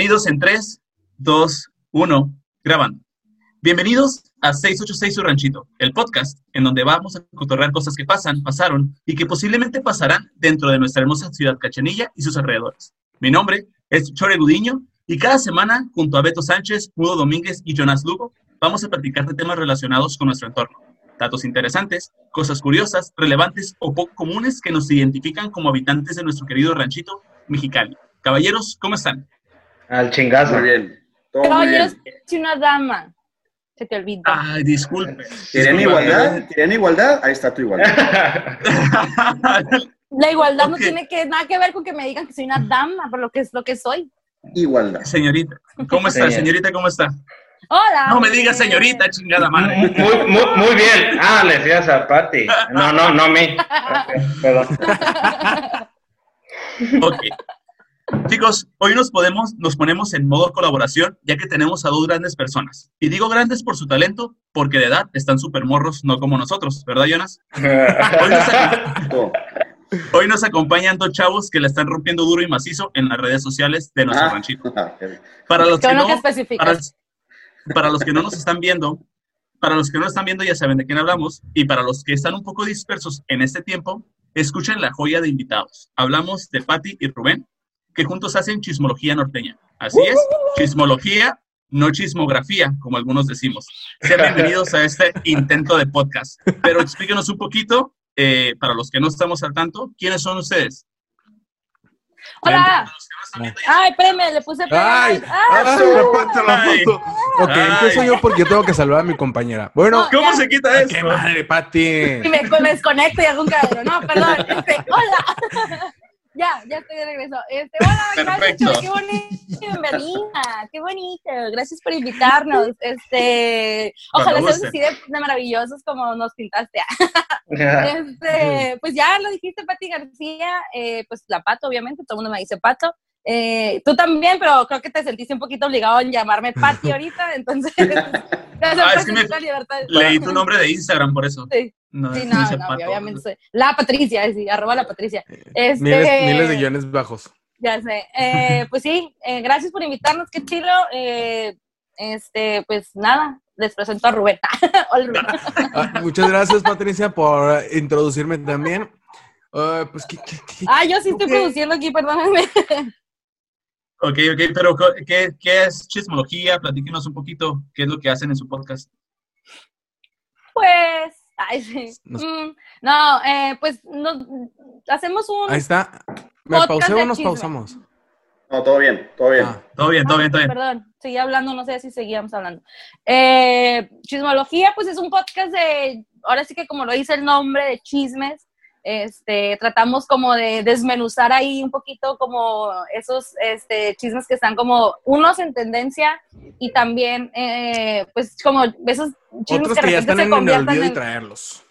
Bienvenidos en 3, 2, 1, grabando. Bienvenidos a 686 Su Ranchito, el podcast en donde vamos a cotorrear cosas que pasan, pasaron y que posiblemente pasarán dentro de nuestra hermosa ciudad Cachanilla y sus alrededores. Mi nombre es Chore Gudiño y cada semana, junto a Beto Sánchez, Hugo Domínguez y Jonas Lugo, vamos a platicar de temas relacionados con nuestro entorno. Datos interesantes, cosas curiosas, relevantes o poco comunes que nos identifican como habitantes de nuestro querido ranchito Mexicali. Caballeros, ¿cómo están? Al chingazo. Muy bien. Todo muy bien. soy una dama. Se te olvidó. Ay, disculpe. ¿Quieren igualdad? ¿Quieren igualdad? Ahí está tu igualdad. La igualdad no tiene que, nada que ver con que me digan que soy una dama, por lo que es lo que soy. Igualdad. Señorita, ¿cómo está? Señor. Señorita, ¿cómo está? Hola. No me digas señorita, chingada madre. muy, muy, muy bien. Ah, le decías a Pati. No, no, no a mí. Perdón. Ok. Chicos, hoy nos podemos, nos ponemos en modo colaboración, ya que tenemos a dos grandes personas. Y digo grandes por su talento, porque de edad están súper morros, no como nosotros, ¿verdad, Jonas? Hoy nos, hoy acompañan dos chavos que la están rompiendo duro y macizo en las redes sociales de nuestro Ah, ranchito. los que que para los que no nos están viendo, para los que no están viendo ya saben de quién hablamos, y para los que están un poco dispersos en este tiempo, escuchen la joya de invitados. Hablamos de Patti y Rubén, que juntos hacen chismología norteña. Así es, chismología, no chismografía, como algunos decimos. Sean bienvenidos a este intento de podcast. Pero explíquenos un poquito, eh, para los que no estamos al tanto, ¿quiénes son ustedes? Hola. Ay, espérame, le puse ¡Ay! play. Ah, ¡Ah, se me la Ay. foto! Ok, Ay. empiezo yo porque tengo que saludar a mi compañera. Bueno, ¿Cómo ya. se quita ¡qué eso? madre, Pati! y me, me desconecto y hago un cagadero. No, perdón. Este, hola. ya, ya estoy de regreso. Este, hola, gracias, Perfecto. Chole, qué bonito. Bienvenida. Qué bonito. Gracias por invitarnos. Este, ojalá seas así de, de maravillosos como nos pintaste. Este, pues ya lo dijiste, Pati García, eh, pues la Pato, obviamente, todo el mundo me dice Pato. Eh, tú también, pero creo que te sentiste un poquito obligado en llamarme Pati ahorita, entonces. Ah, es que me- la libertad de- Leí tu nombre de Instagram por eso. Sí, No, sí, no no, no, Pato. obviamente soy- La Patricia, sí, arroba la Patricia. Este, Miles, miles de guiones bajos. Ya sé. Eh, pues sí, eh, gracias por invitarnos, qué chilo. Eh, este, pues nada, les presento a Rubén. Ah, muchas gracias, Patricia, por introducirme también. Ah, pues, ¿qué, qué, qué? Ah, yo sí estoy produciendo aquí, perdónenme. Ok, ok, pero ¿qué, qué es chismología? Platíquenos un poquito qué es lo que hacen en su podcast. Pues, ay, sí. Nos- Mm, no, eh, pues nos, hacemos un... Ahí está. ¿Me pausé o nos chisme. pausamos? No, todo bien, todo bien. Ah, Todo bien, todo bien, todo bien. Perdón, seguí hablando, no sé si seguíamos hablando. Eh, Chismología, pues es un podcast de, ahora sí que como lo dice el nombre, de chismes. Este, tratamos como de desmenuzar ahí un poquito como esos este, chismes que están como unos en tendencia y también eh, pues como esos chismes otros que, que ya están se en el convierten olvido y en... traerlos.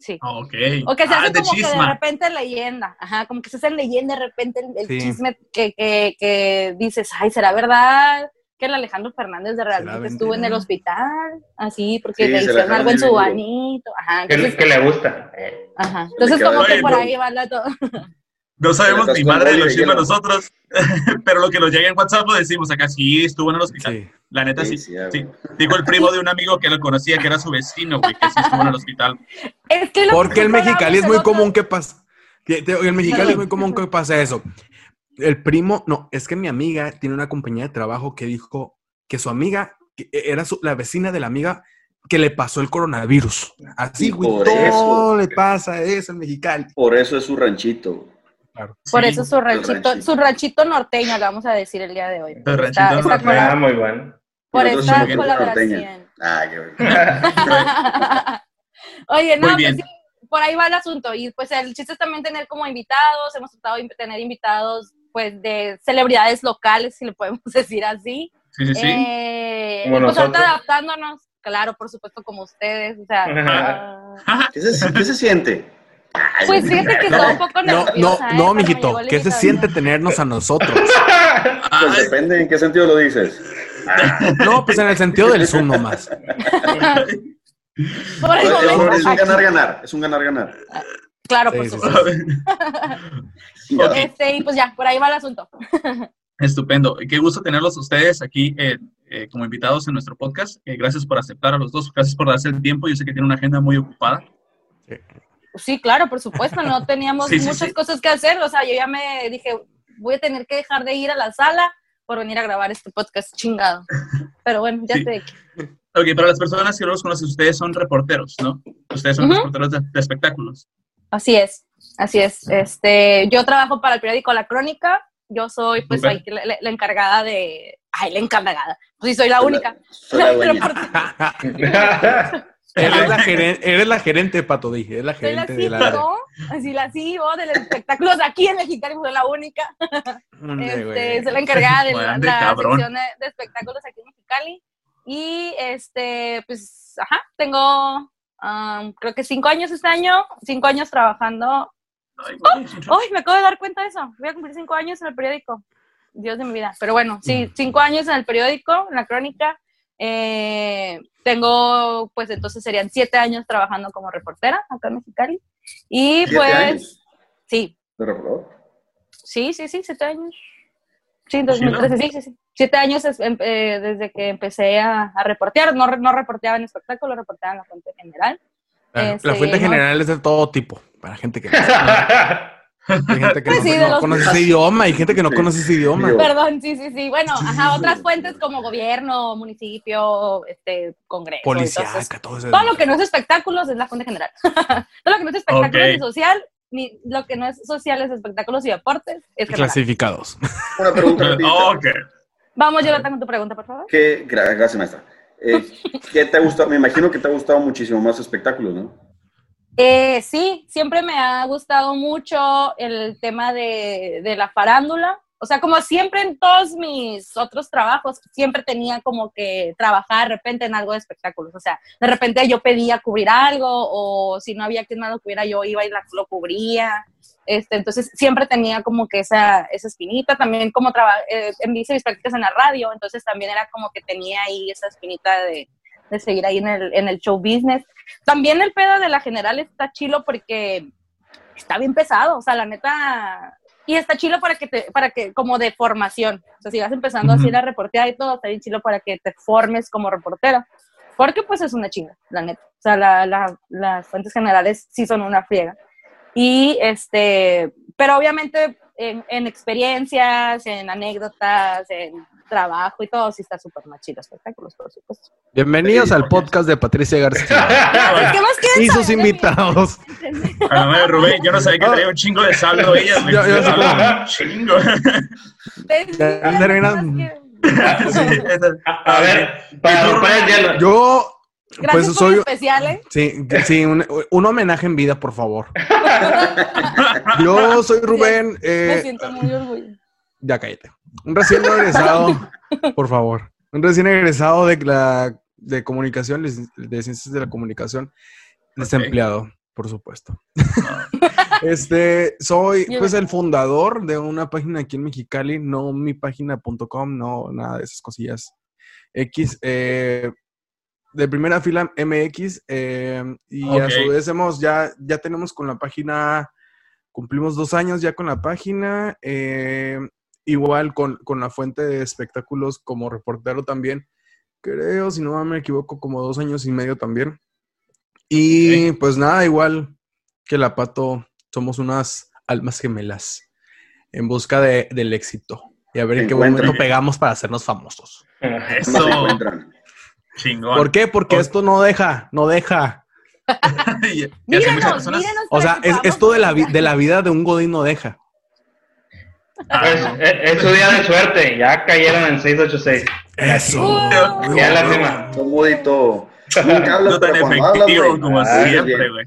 Sí. Ok. O que se Ah, hace como que de chisma. repente leyenda, ajá, como que se hace leyenda de repente el, el Sí. chisme que, que, que dices, ay, ¿será verdad que el Alejandro Fernández de realmente estuvo en el hospital? Así, porque Sí, le hicieron algo en su banito, ajá, Que, entonces, que le gusta. Eh, ajá. Entonces como que por ahí va la todo. No sabemos ni madre de hielo. nosotros, pero lo que nos llega en WhatsApp lo decimos acá. Sí, estuvo en el hospital. Sí. La neta sí. Sí, sí, sí. güey. Dijo el primo de un amigo que lo conocía, que era su vecino, güey, que sí estuvo en el hospital. Es que lo Porque el mexicali es muy común que pasa. El mexicali es muy común que pase eso. El primo, no, es que mi amiga tiene una compañía de trabajo que dijo que su amiga que era su- la vecina de la amiga que le pasó el coronavirus. Así, güey, todo eso. le pasa eso en Mexicali. Por eso es su ranchito. Claro. Por Sí. eso su ranchito, ranchito. su ranchito norteño, le vamos a decir el día de hoy. Su ranchito Está- está norteño. ah, colab- muy bueno. por esta colaboración. norteña. Ah, qué bueno. Oye, no, pues sí, por ahí va el asunto. Y pues el chiste es también tener como invitados. Hemos tratado de tener invitados pues de celebridades locales, si le podemos decir así. Sí, sí, sí. Eh, Como pues ahorita nosotros. adaptándonos, claro, por supuesto, como ustedes. O sea, ah, ¿Qué se, qué se siente? Pues fíjate que está un poco No, no, nerviosa. ¿eh? no, mijito, ¿qué se siente tenernos a nosotros? Pues depende en qué sentido lo dices. No, pues en el sentido del Zoom nomás. Por el Es momento, es un ganar-ganar. Es un ganar-ganar. Claro, Sí, por supuesto. sí. Este, y pues ya, por ahí va el asunto. Estupendo. Qué gusto tenerlos ustedes aquí eh, eh, como invitados en nuestro podcast. Eh, gracias por aceptar a los dos. Gracias por darse el tiempo. Yo sé que tienen una agenda muy ocupada. Sí, claro, por supuesto, no teníamos Sí, sí, muchas sí. cosas que hacer, o sea, yo ya me dije, voy a tener que dejar de ir a la sala por venir a grabar este podcast chingado. Pero bueno, ya Sí. sé. Ok, para las personas que no los conocen, ustedes son reporteros, ¿no? Ustedes son reporteros de, de espectáculos. Así es, así es. Este, yo trabajo para el periódico La Crónica, yo soy pues la, la- la encargada de, ay, la encargada, pues sí soy la única. Soy la dueña. Reportera. Eres la, gerente, eres la gerente, Pato, dije. Eres la Soy la gerente de la... CEO, así la CEO del espectáculo de aquí en Mexicali, soy la única. Este, soy la encargada de la, la sección de, de espectáculos aquí en Mexicali. Y este, pues, ajá, tengo um, creo que cinco años este año, cinco años trabajando. Ay, sí, ¡Ay! me acabo de dar cuenta de eso. Voy a cumplir cinco años en el periódico. Dios de mi vida. Pero bueno, Mm. sí, cinco años en el periódico, en la crónica. Eh, tengo, pues entonces serían siete años trabajando como reportera acá en Mexicali. Y pues, años sí, de reportero. Sí, sí, sí, siete años. Sí, en Pues Sí, ¿no? 2013, sí, sí, sí. Siete años es- em- eh, desde que empecé a, a reportear. No, no reporteaba en espectáculo, reporteaba en la fuente general. La, la este, fuente no. general es de todo tipo, para gente que, hay gente que Pues no, sí, no los- conoce ese idioma y gente que no Sí. conoce ese idioma. Perdón, sí, sí, sí. Bueno, ajá, sí, otras sí. fuentes como gobierno, municipio, este, congreso. Entonces, todo eso. todo lo que no es espectáculos es la fuente general. todo lo que no es espectáculos Ok. ni social, ni lo que no es social es espectáculos y deportes, es general. Clasificados. Una pregunta rapidita. Ok. Vamos, Jonathan, con tu pregunta, por favor. ¿Qué, gra- gracias, maestra. Eh, ¿Qué te ha gustado? Me imagino que te ha gustado muchísimo más espectáculos, ¿no? Eh, sí, siempre me ha gustado mucho el tema de, de la farándula. O sea, como siempre en todos mis otros trabajos, siempre tenía como que trabajar de repente en algo de espectáculos. O sea, de repente yo pedía cubrir algo o si no había quien más lo cubriera, yo iba y lo cubría. Este, entonces siempre tenía como que esa, esa espinita. También como traba- eh, hice mis prácticas en la radio, entonces también era como que tenía ahí esa espinita de, de seguir ahí en el, en el show business. También el pedo de la general está chilo porque está bien pesado, o sea, la neta, y está chilo para que te, para que, como de formación, o sea, si vas empezando así Ujú. la reportera y todo, está bien chilo para que te formes como reportera, porque pues es una chinga, la neta, o sea, la- la- las fuentes generales sí son una friega. Y este, pero obviamente en, en experiencias, en anécdotas, en trabajo y todo, sí está súper más chido espectáculos, por supuesto. Bienvenidos Sí, al podcast de Patricia García ¿Qué más y sus invitados. A ver, Rubén, yo no sabía que traía un chingo de saldo ella. güey. Yo- yo sí. Un chingo. Sí, esa- A, a ver, para romper el hielo. Yo, Gracias pues por soy. especial, ¿eh? Sí, sí, un, un homenaje en vida, por favor. Yo soy Rubén. Me eh, siento muy orgullosa. ya cállate. Un recién egresado, por favor. Un recién egresado de la de comunicación, de ciencias de la comunicación, desempleado, por supuesto. Este, soy pues el fundador de una página aquí en Mexicali, no mi página.com, no nada de esas cosillas. X, eh, de primera fila MX, eh, y a su vez hemos, ya, ya tenemos con la página, cumplimos dos años ya con la página, eh, igual con, con la fuente de espectáculos como reportero también, creo, si no me equivoco, como dos años y medio también. Y pues nada, igual que la Pato, somos unas almas gemelas en busca de, del éxito. Y a ver en qué Encuentran. momento pegamos para hacernos famosos. ¿Cómo se Eso, chingón. ¿Por qué? Porque Por- esto no deja, no deja. Y- y personas- mírenos. O sea, es, esto de la, de la vida de un godín no deja. Ah, Pues, no. es, es su día de suerte. Ya cayeron en 686. Eso. Uh, Ya la cima. Son modito. Nunca hablas, No tan efectivo como ah, siempre, güey.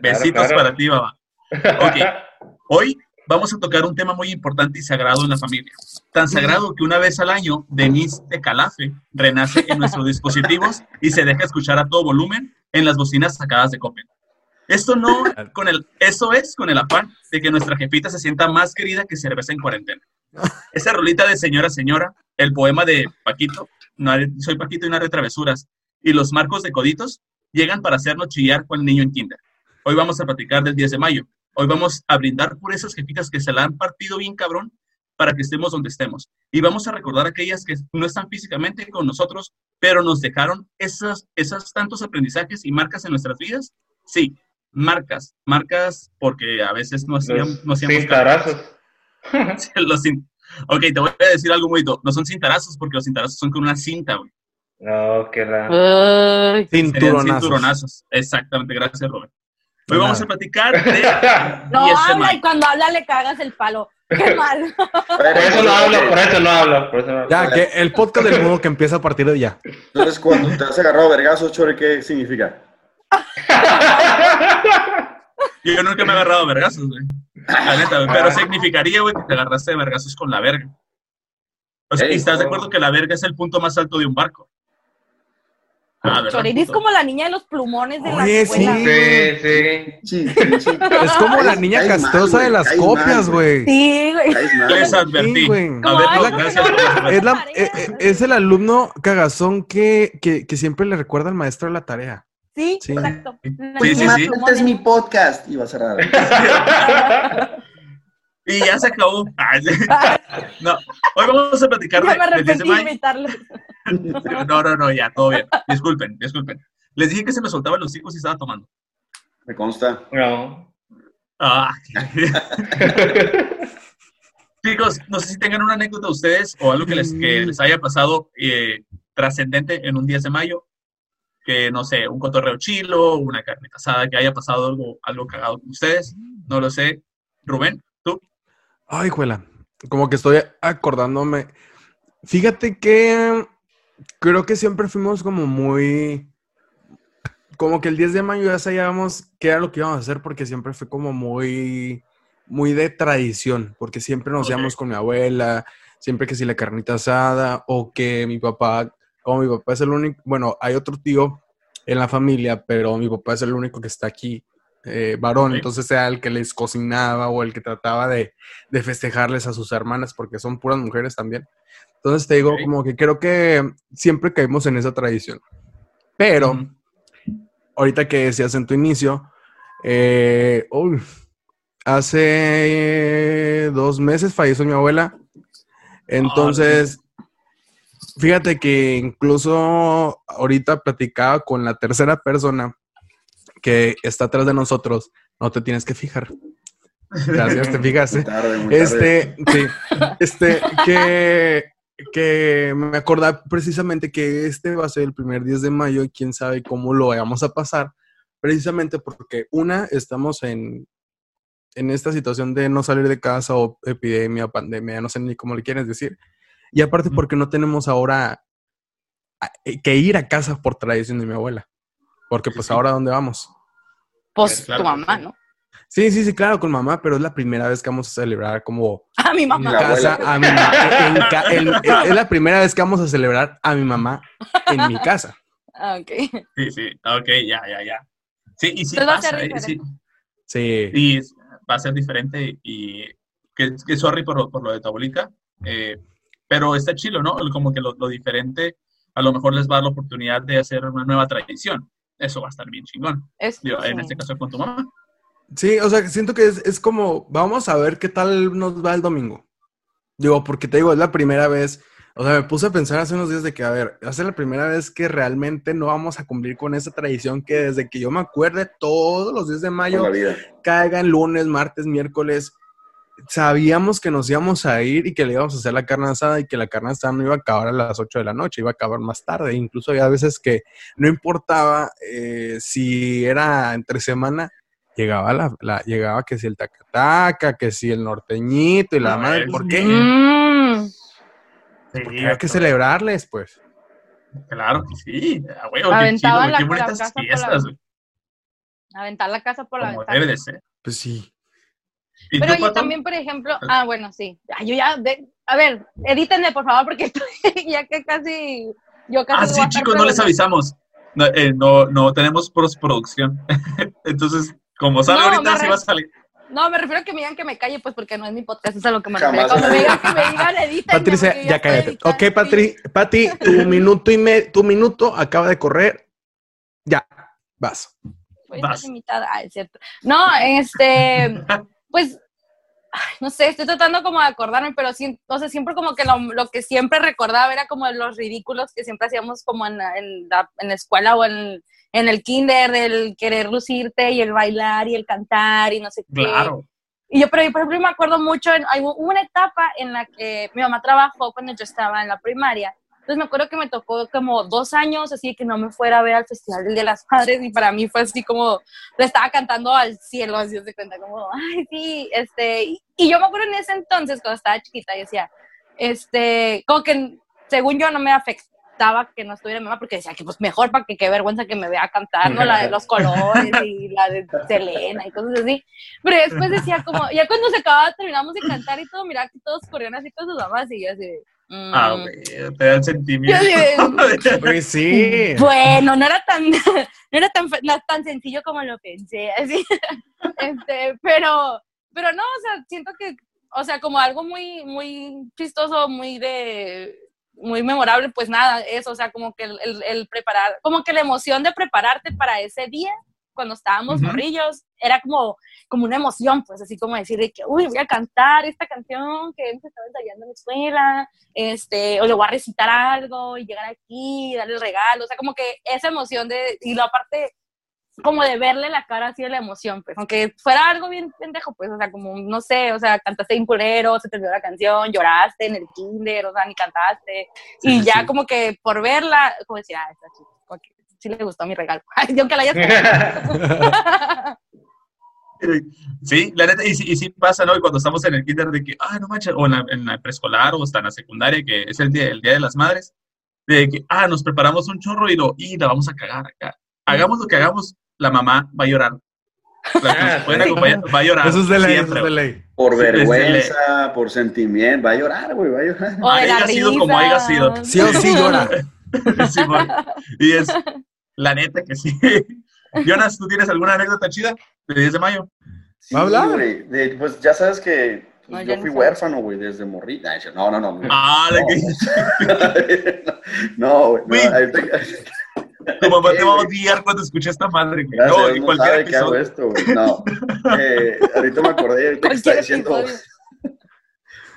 Besitos claro. para ti, babá. Ok. Hoy vamos a tocar un tema muy importante y sagrado en la familia. Tan sagrado que una vez al año, Denise de Calafe renace en nuestros dispositivos y se deja escuchar a todo volumen en las bocinas sacadas de Coppel. Esto no con el, eso es con el afán de que nuestra jefita se sienta más querida que cerveza en cuarentena. Esa rolita de señora, señora, el poema de Paquito, no soy Paquito y no haré travesuras, y los marcos de coditos llegan para hacernos chillar con el niño en kinder. Hoy vamos a platicar del 10 de mayo. Hoy vamos a brindar por esas jefitas que se la han partido bien cabrón para que estemos donde estemos. Y vamos a recordar aquellas que no están físicamente con nosotros, pero nos dejaron esas, esas tantos aprendizajes y marcas en nuestras vidas. Sí, marcas, marcas porque a veces no hacíamos... No hacíamos cintarazos. los cin- ok, te voy a decir algo muy... No son cintarazos porque los cintarazos son con una cinta, güey. No, que la... Ay, Serían Cinturonazos. cinturonazos. Exactamente, gracias, Robert. Hoy vamos a platicar de... no habla y cuando habla le cagas el palo. Qué mal. Por eso no hablo, por eso no hablo. Por eso no hablo. Ya, que el podcast del mundo que empieza a partir de ya. Entonces, cuando te has agarrado a vergazos, Chore, ¿qué significa? Yo nunca me he agarrado a vergazos, güey. La neta, güey. Pero significaría, güey, que te agarraste de vergazos con la verga. O sea, Ey, ¿y estás de acuerdo que la verga es el punto más alto de un barco? Ah, es como la niña de los plumones de la Oye, escuela. sí. Sí, sí. Sí, sí, sí. Es como la niña mal, castrosa de las copias, güey. Sí, güey. Caes mal. Les advertí. Sí, güey. A ver, ay, no, ¿cómo gracias no? la Es, la- eh, eh, es el alumno cagazón que, que, que siempre le recuerda al maestro la tarea. Sí, Sí. exacto. Sí, sí, sí. Este es mi podcast. Y va a cerrar. Y ya se acabó. No, hoy vamos a platicar Ya me de, del 10 de arrepentí de mayo. imitarlo. No, no, no, ya, todo bien. Disculpen, disculpen. Les dije que se me soltaban los hijos y estaba tomando. Me consta. No. Ah. Chicos, no sé si tengan una anécdota ustedes o algo que les, que les haya pasado eh, trascendente en un 10 de mayo. Que no sé, un cotorreo chilo, una carne asada, que haya pasado algo, algo cagado con ustedes. No lo sé. Rubén, tú. Ay, juela. Como que estoy acordándome. Fíjate que creo que siempre fuimos como muy. Como que el 10 de mayo ya sabíamos qué era lo que íbamos a hacer porque siempre fue como muy. Muy de tradición. Porque siempre nos Ok. íbamos con mi abuela. Siempre que si la carnita asada o que mi papá. Como mi papá es el único. Bueno, hay otro tío en la familia, pero mi papá es el único que está aquí. eh, varón, entonces era el que les cocinaba o el que trataba de, de festejarles a sus hermanas, porque son puras mujeres también. Entonces te digo, como que creo que siempre caímos en esa tradición. Pero, ahorita que decías en tu inicio, eh, hace dos meses falleció mi abuela. Entonces, fíjate que incluso ahorita platicaba con la tercera persona que está atrás de nosotros. No te tienes que fijar. Gracias, te fijaste. Muy tarde, muy tarde. Este, sí, este, que, que me acordaba precisamente que este va a ser el primer 10 de mayo y quién sabe cómo lo vayamos a pasar, precisamente porque una, estamos en, en esta situación de no salir de casa o epidemia, pandemia, no sé ni cómo le quieres decir, y aparte porque no tenemos ahora a- eh, que ir a casa por tradición de mi abuela, porque pues ahora ¿dónde vamos? Pues Claro, tu mamá. ¿no? Sí, sí, sí, claro, con mamá, pero es la primera vez que vamos a celebrar como A mi en mamá. La casa a mi mamá. en ca- en- en- es la primera vez que vamos a celebrar a mi mamá en mi casa. Ah, ok. Sí, sí, ok, ya, ya, ya. Sí, y sí Entonces va a ser pasa, ¿eh? Sí. Sí. Y va a ser diferente y que, que sorry por, por lo de tu abuelita, eh, pero está chilo, ¿no? Como que lo, lo diferente a lo mejor les va a dar la oportunidad de hacer una nueva tradición. Eso va a estar bien chingón. Es- Digo, en este caso con tu mamá. Sí, o sea, siento que es, es como, vamos a ver qué tal nos va el domingo. Digo, porque te digo, es la primera vez, o sea, me puse a pensar hace unos días de que, a ver, va a ser la primera vez que realmente no vamos a cumplir con esa tradición que desde que yo me acuerde, todos los días de mayo, caigan lunes, martes, miércoles, sabíamos que nos íbamos a ir y que le íbamos a hacer la carne asada y que la carne asada no iba a acabar a las 8 de la noche, iba a acabar más tarde. Incluso había veces que no importaba eh, si era entre semana, llegaba la, la- llegaba que si el tacataca, que si el norteñito y la madre, ¿por qué? Mm. Porque hay que celebrarles, pues. Claro que sí. A huevo, qué Aventaban chido, güey, la- qué la bonitas casa por la- Aventar la casa por la como ventana. debe de ser. Pues sí. ¿Y Pero yo también, por ejemplo, ah, bueno, sí. Ah, yo ya, de- a ver, edítenme, por favor, porque estoy ya que casi, yo casi Ah, sí, chicos, no les avisamos. No, eh, no, no tenemos postproducción. Entonces, como sale No, ahorita, me sí va a salir. No, me refiero a que me digan que me calle, pues porque no es mi podcast, es a lo que me refiero. Jamás. Cuando me digan que me digan, edítenme. Patricia, ya cállate. Ok. Patri, Pati, tu minuto y me, tu minuto acaba de correr. Ya, vas. Voy a Vas. estar invitada. Ah, es cierto. No, este, pues no sé, estoy tratando como de acordarme, pero sí, o sea, siempre como que lo, lo que siempre recordaba era como los ridículos que siempre hacíamos como en, la- en la, en la escuela o en, en el kinder, del querer lucirte y el bailar y el cantar y no sé qué. Claro. Y yo, pero yo, por ejemplo, me acuerdo mucho, en, hay- hubo una etapa en la que mi mamá trabajó cuando yo estaba en la primaria. Entonces me acuerdo que me tocó como dos años, así que no me fuera a ver al Festival de las Madres y para mí fue así como, le estaba cantando al cielo, así se cuenta, como, ay, sí, este, y, yo me acuerdo en ese entonces, cuando estaba chiquita, y decía, este, como que según yo no me afectaba que no estuviera mi mamá, porque decía que pues mejor para que qué vergüenza que me vea cantar, ¿no? La de los colores y la de Selena y cosas así. Pero después decía como, ya cuando se acababa, terminamos de cantar y todo, mira que todos corrían así con sus mamás y yo así. Ah, güey, te da el sentimiento. Pues sí. Bueno, no era tan, no era tan, no tan sencillo como lo pensé, así. Este, pero, pero no, o sea, siento que, o sea, como algo muy, muy chistoso, muy de, muy memorable, pues nada, eso, o sea, como que el, el- el preparar, como que la emoción de prepararte para ese día, cuando estábamos Ujú. morrillos, era como, como una emoción, pues así como decir de que, uy, voy a cantar esta canción que hemos estado ensayando en la escuela, este, o le voy a recitar algo y llegar aquí, darle el regalo, o sea, como que esa emoción de, y lo aparte, como de verle la cara así de la emoción, pues, aunque fuera algo bien pendejo, pues, o sea, como, no sé, o sea, cantaste un culero, se te olvidó la canción, lloraste en el kinder, o sea, ni cantaste, Sí, y sí, ya como que por verla, como decir, ah, está chido, que sí le gustó mi regalo, y aunque la hayas. Sí, la neta, y, sí- y sí pasa, ¿no? Y cuando estamos en el kinder de que, ah, no manches, o en la, en la preescolar o hasta en la secundaria, que es el día, el día de las madres, de que, ah, nos preparamos un chorro y lo, y la vamos a cagar acá. Hagamos lo que hagamos, la mamá va a llorar. La que nos pueden acompañar va a llorar. Eso es de ley, eso es de ley. Por Sí, vergüenza, por sentimiento. Va a llorar, güey, va a llorar. O Haya sido como haya sido. Sí o sí llora. Sí, y es, la neta que sí. Jonas, ¿tú tienes alguna anécdota chida de 10 de mayo? Sí, ¿Va a hablar? güey. De- pues ya sabes que pues, No, yo no fui sé. huérfano, güey, desde morrita. No, no, no. Ah, la que No, güey. Güey. No, ahorita- tu mamá te ¿Qué, va a güey? odiar cuando escuche esta madre, güey. Gracias, No, y no cualquier sabe que hago episodio. esto, güey. No. Eh, ahorita me acordé, ahorita que está diciendo, episodio.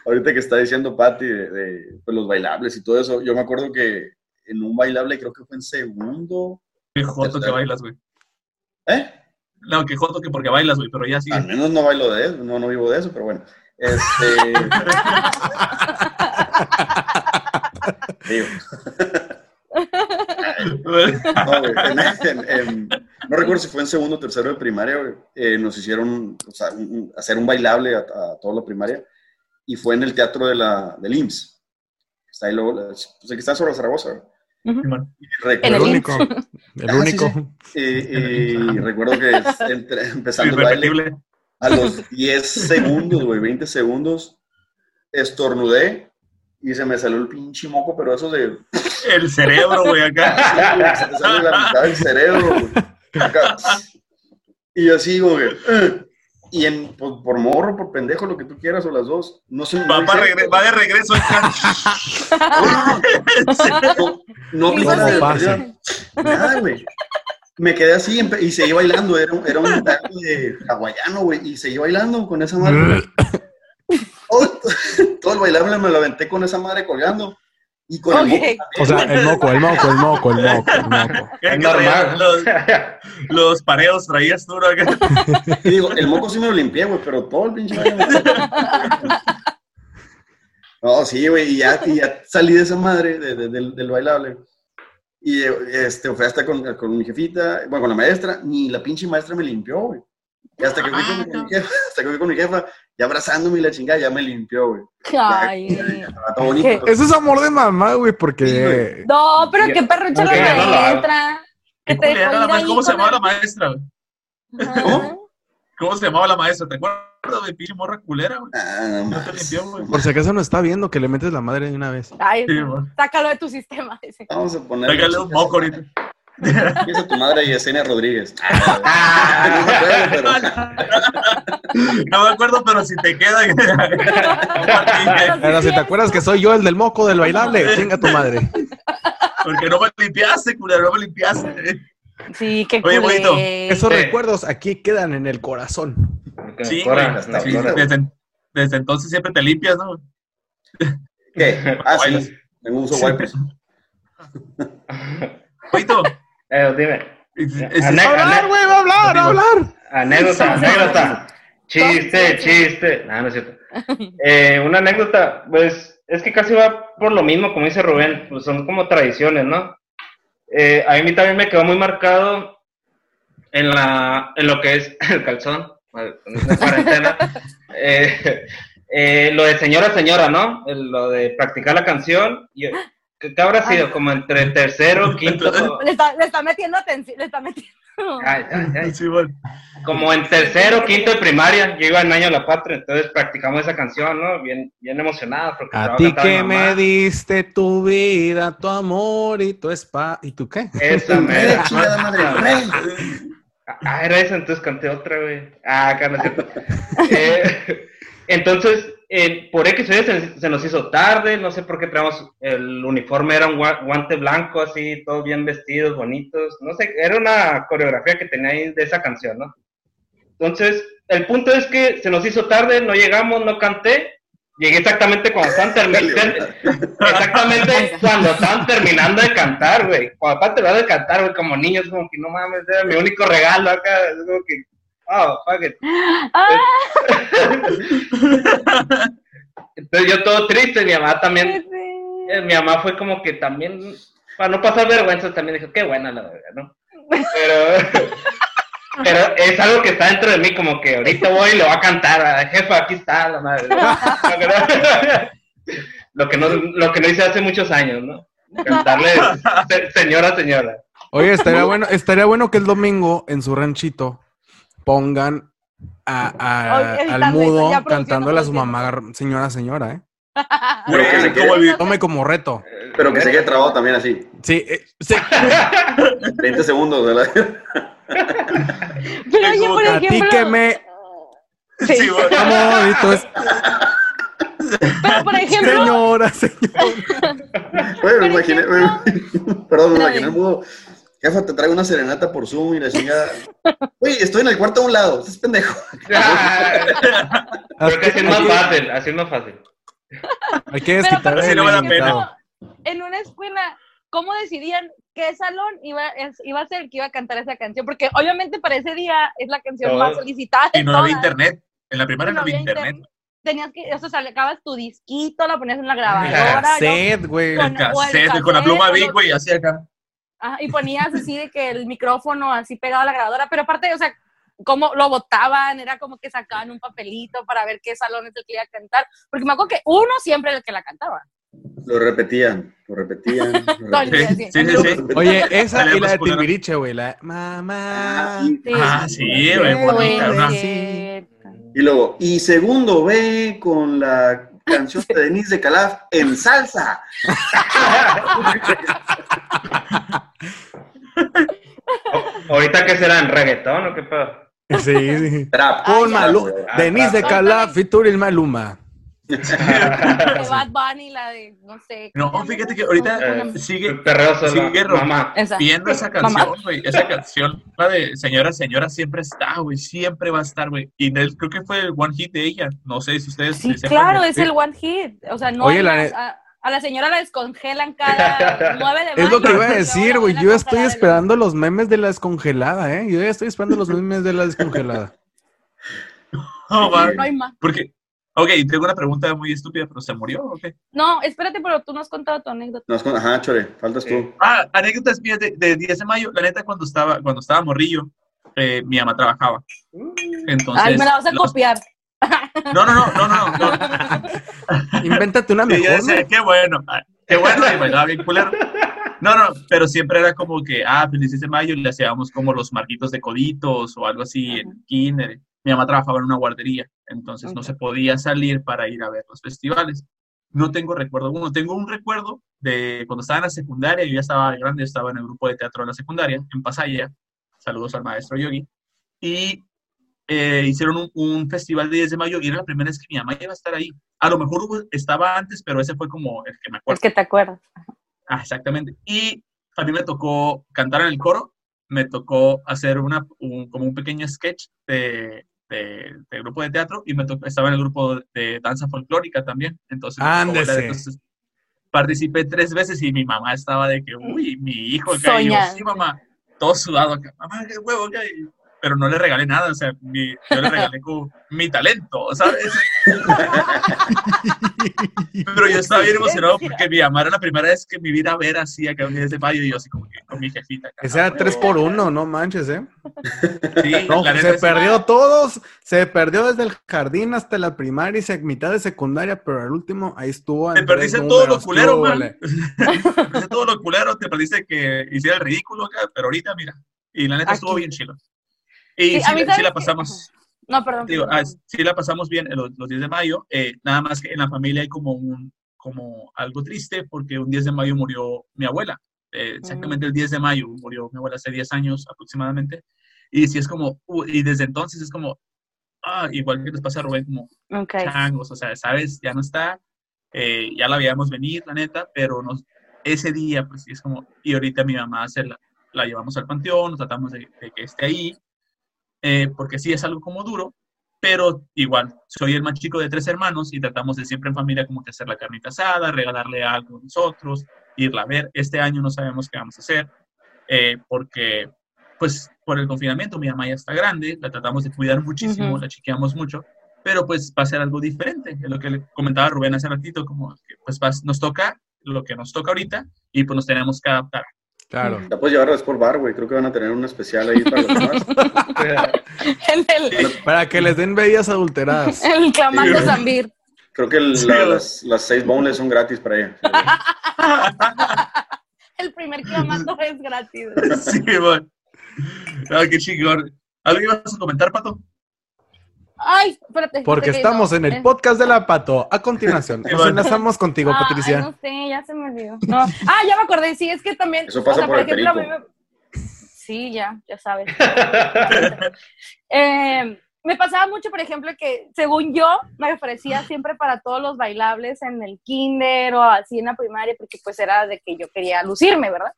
ahorita que está diciendo Patti de, de, pues, los bailables y todo eso. Yo me acuerdo que en un bailable, creo que fue en segundo. Qué joto que bailas, güey. ¿Eh? No, qué joto que porque bailas, güey, pero ya sí. Al menos no bailo de eso, no, no vivo de eso, pero bueno. Este. Digo, no, güey, en- en- en- no recuerdo si fue en segundo o tercero de primaria, güey, eh, nos hicieron o sea, un- hacer un bailable a, a toda la primaria y fue en el teatro de la, del IMSS. Está ahí luego, la- pues el que está sobre Zaragoza. El único. El Ah, sí, único. sí. y, y recuerdo que entre- empezando el baile, a los 10 segundos, güey, 20 segundos, estornudé y se me salió el pinche moco, pero eso de... El cerebro, güey, acá. se te sale la mitad del cerebro, güey. Acá. Y así, güey. Y en, por, por morro, por pendejo, lo que tú quieras, o las dos. No sé. Va, no regre- va de regreso. No, no de sí. perdida. Nada, güey. Me quedé así y seguí bailando. Era, un- era un baile hawaiano, güey. Y seguí bailando con esa madre. todo, todo el bailable me lo aventé con esa madre colgando. Y con el moco O sea, el moco, el moco, el moco, el moco, el moco. Los, los pareos traías tú, ¿no? Y digo, el moco sí me lo limpié, güey, pero todo el pinche me- No, sí, güey, y ya, y ya salí de esa madre de- de- del, del bailable. Y este, fui hasta con, con mi jefita, bueno, con la maestra, ni la pinche maestra me limpió, güey. Y hasta que fui con, con mi jefa, hasta que fui con mi jefa, ya abrazándome y la chingada, ya me limpió, güey. Ay. Estaba todo bonito. ¿Qué? pero- Eso es amor de mamá, güey, Sí, porque. No, pero qué perrucha la Ok, no lo hago. maestra. ¿Qué Que te culera dejó la ir ma- ahí ¿Cómo se llamaba la- la maestra? güey? ¿Cómo? ¿Cómo se llamaba la maestra? ¿Te acuerdas de pinche morra culera, güey? Ah, no No te limpió, güey. Por si acaso no está viendo que le metes la madre de una vez. Ay, Sí, sácalo de tu sistema. dice. Vamos a poner. Pégale un moco ahorita. Empieza tu madre Yesenia Rodríguez. Ah, no me acuerdo, pero. No me acuerdo, pero si te queda. Pero si te acuerdas que soy yo el del moco del bailable, chinga tu madre. Porque no me limpiaste, culero, no me limpiaste. Sí, qué Oye, bonito. Esos Sí. recuerdos aquí quedan en el corazón. Sí, hasta Sí, desde, desde entonces siempre te limpias, ¿no? ¿Qué? Ah, sí. Tengo uso wipers. Oito, Eh, dime. Hablar, güey, va a hablar, a hablar. Anécdota, anécdota. Chiste, chiste. No, no es cierto. Eh, una anécdota, pues es que casi va por lo mismo, como dice Rubén, pues son como tradiciones, ¿no? Eh, a mí también me quedó muy marcado en, la, en lo que es el calzón, en la cuarentena. Eh, eh, lo de señora, señora, ¿no? El- lo de practicar la canción. Y, ¿qué, habrá sido? Como entre tercero, quinto. Le está, le está metiendo atención, le está metiendo. Ay, ay, ay. Sí, bueno. como en tercero, quinto de primaria, yo iba en año a la patria, entonces practicamos esa canción, ¿no? Bien, bien emocionada. Porque A ti que mamá. me diste tu vida, tu amor y tu spa. ¿Y tú qué? Esa ¡Re, mera. chingada madre! ¡Re! Ah, era esa, entonces canté otra, güey. Ah, acá no es cierto. Eh, entonces, eh, por X o se, se nos hizo tarde, no sé por qué traemos el uniforme, era un gua- guante blanco, así, todos bien vestidos, bonitos, no sé, era una coreografía que tenía ahí de esa canción, ¿no? Entonces, el punto es que se nos hizo tarde, no llegamos, no canté, llegué exactamente cuando estaban terminando, exactamente cuando estaban terminando de cantar, güey, cuando estaban terminando de cantar, güey, como niños, como que no mames, era mi único regalo acá, es como que, oh, fuck it. Ah, Entonces yo todo triste, mi mamá también, sí. eh, mi mamá fue como que también, para no pasar vergüenza, también dijo, qué buena la verga, ¿no? Pero, pero es algo que está dentro de mí, como que ahorita voy y le voy a cantar, a, jefa, aquí está la madre. Lo que no, lo que no hice hace muchos años, ¿no? Cantarle se- señora, señora. Oye, estaría bueno, estaría bueno que el domingo en su ranchito pongan a, a- Oye, al mudo cantándole a su mamá, señora, señora, ¿eh? Pero que se quede, el- Tome como reto. pero que se quede trabado también así. Sí, eh, sí. 20 segundos, ¿verdad? Pero oye, por que a ti ejemplo. que me- Sí, Sí, bueno. Amorito es pero por ejemplo, señora, señora. Oye, me imaginé, ejemplo- perdón, me imaginé el mudo. Jefa, te traigo una serenata por Zoom y la chingada. Oye, estoy en el cuarto a un lado, estás pendejo. Creo que así es más fácil, así es más fácil. Hay que desquitar por Sí, el no vale la invitado. en una escuela, ¿cómo decidían qué salón iba, iba a ser el que iba a cantar esa canción? Porque obviamente para ese día es la canción Todo. más solicitada. de Y no había internet. En la primaria No no había internet. internet. Tenías que, o sea, sacabas tu disquito, lo ponías en la grabadora. ¿no? Cassette, güey. Con- El cassette, el con la pluma Big, güey, así acá. Y ponías así de que el micrófono así pegado a la grabadora, pero aparte, o sea, cómo lo votaban, era como que sacaban un papelito para ver qué salón es el que iba a cantar, porque me acuerdo que uno siempre era el que la cantaba. Lo repetían, lo repetían. lo Todo el repetían. día, Sí, sí, sí. sí. Oye, esa y la de. Timbiriche, güey. La mamá. Ah, sí. Ah, sí, güey, Sí, bonita. ¿no? sí. Y luego, y segundo B con la canción de Denise de Calaf en salsa. Ahorita que será en reggaetón o qué pedo. Sí, sí. Trap. Con ya. Maluma. Ah, Denise de. Calaf, featuring Maluma. De Bad Bunny, la de, no sé. No, fíjate que ahorita Eh, sigue sigue ro- mamá. Esa. viendo esa Mamá. canción, güey. Esa canción, la de Señora, Señora, siempre está, güey. Siempre va a estar, güey. Y del- creo que fue el one hit de ella. No sé si ustedes. Sí, claro, es el one hit. O sea, no Oye, hay la más. A, la señora la descongelan cada 9 de mayo. Es lo que iba a decir, güey. Yo estoy esperando los memes de la descongelada, ¿eh? Yo ya estoy esperando los memes de la descongelada. No. No hay más. Porque, ok, tengo una pregunta muy estúpida, pero ¿se murió o qué? No, espérate, pero tú no has contado tu anécdota. Nos con- Ajá, Chore, faltas tú. Sí. Ah, anécdotas mías de, de 10 de mayo. La neta, cuando estaba, cuando estaba morrillo, eh, mi mamá trabajaba. Entonces. Ay, me la vas a los- copiar. No, no, no, no, no. no. Invéntate una Sí, yo mejor. decía, ¿no? qué bueno, ah, qué bueno, y bailaba bien culero. No, no, pero siempre era como que, ah, felices de mayo, y le hacíamos como los marquitos de coditos o algo así en kinder. Mi mamá trabajaba en una guardería, entonces no se podía salir para ir a ver los festivales. No tengo recuerdo uno, tengo un recuerdo de cuando estaba en la secundaria, yo ya estaba grande, yo estaba en el grupo de teatro de la secundaria, en Pasaya, saludos al maestro Yogi, y eh, hicieron un, un festival de 10 de mayo y era la primera vez que mi mamá iba a estar ahí. A lo mejor hubo- estaba antes, pero ese fue como el que me acuerdo. Es que te acuerdas. Ah, exactamente. Y a mí me tocó cantar en el coro, me tocó hacer una, un- como un pequeño sketch de, de, de grupo de teatro y me tocó- estaba en el grupo de danza folclórica también. Entonces. Entonces, participé tres veces y mi mamá estaba de que, uy, mi hijo Soñando. sí, mamá, todo sudado acá. Mamá, qué huevo, ya. Pero no le regalé nada, o sea, mi- yo le regalé como mi talento, ¿sabes? Pero yo estaba bien emocionado porque mi mamá era la primera vez que me vi a ver así acá un 10 de mayo y yo así como que con mi jefita. acá, Ese era "Ah, 3 por 1 no manches, ¿eh? Sí, No, la se es- perdió todos, se perdió desde el jardín hasta la primaria y se- mitad de secundaria, pero al último ahí estuvo. Te perdiste todo lo culero, ¿qué man. Te perdiste todo lo culero, te perdiste que hiciera el ridículo acá, pero ahorita mira. Y la neta Aquí. estuvo bien chido. Y Sí, sí, a mí, sí ¿sabes la pasamos, No, perdón. digo, perdón. ah, sí la pasamos bien en los, los 10 de mayo, eh, nada más que en la familia hay como un, como algo triste porque un 10 de mayo murió mi abuela. Eh, exactamente el 10 de mayo murió mi abuela hace 10 años aproximadamente. Y sí es como, uh, y desde entonces es como, ah, igual que les pasa a Rubén, como, Ok. changos, o sea, sabes, ya no está, eh, ya la veíamos venir, la neta, pero nos, ese día, pues sí es como, y ahorita mi mamá se la, la llevamos al panteón, tratamos de, de que esté ahí, eh, porque sí es algo como duro, pero igual, soy el más chico de tres hermanos y tratamos de siempre en familia como que hacer la carnita asada, regalarle algo a nosotros, irla a ver. Este año no sabemos qué vamos a hacer, eh, porque pues por el confinamiento mi mamá ya está grande, la tratamos de cuidar muchísimo, la chiqueamos mucho, pero pues va a ser algo diferente, es lo que le comentaba Rubén hace ratito, como que pues nos toca lo que nos toca ahorita y pues nos tenemos que adaptar. Claro. La puedes llevar a Sport Bar, güey. Creo que van a tener un especial ahí para los demás. El, Para que les den bebidas adulteradas. el clamando Zambir. Creo que el- Sí, la- güey. las, las seis boneless son gratis para ella. El primer clamando es gratis. sí, bueno. Ah, qué chingón. ¿Algo ibas a comentar, Pato? Ay, espérate. Porque estamos no, en el podcast de la Pato. A continuación, nos enlazamos contigo, ah, Patricia. ay, no sé, ya se me olvidó. No. Ah, ya me acordé, sí, es que también. Eso pasa por el a mí perico. me- Sí, ya, ya sabes. Eh, me pasaba mucho, por ejemplo, que según yo me ofrecía siempre para todos los bailables en el kinder o así en la primaria, porque pues era de que yo quería lucirme, ¿verdad?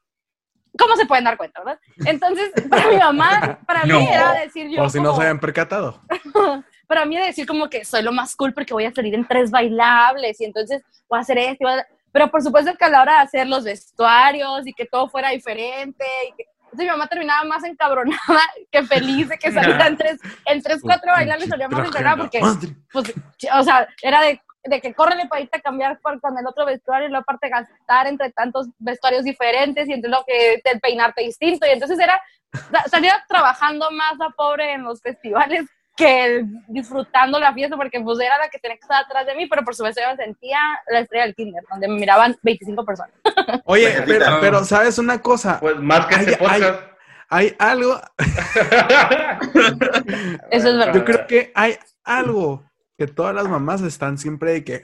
¿Cómo se pueden dar cuenta, verdad? Entonces, para mi mamá, para No. mí era decir yo. Por si no se habían percatado. para mí era decir como que soy lo más cool porque voy a salir en tres bailables y entonces voy a hacer esto. y voy a- Pero por supuesto que a la hora de hacer los vestuarios y que todo fuera diferente. Y que... Entonces mi mamá terminaba más encabronada que feliz de que saliera en tres, en tres cuatro bailables, salía más encabronada porque, pues, o sea, era de, de que córrele para irte a cambiar por- con el otro vestuario y luego aparte gastar entre tantos vestuarios diferentes y entre lo que te peinarte distinto. Y entonces era, sa- salía trabajando más la pobre en los festivales que disfrutando la fiesta porque pues era la que tenía que estar atrás de mí, pero por supuesto yo me sentía la estrella del kinder, donde me miraban 25 personas. Oye, Tarjetita. pero, pero ¿sabes una cosa? Pues más que Ay, este ay. podcast. Hay algo, Eso es verdad. yo creo que hay algo que todas las mamás están siempre de que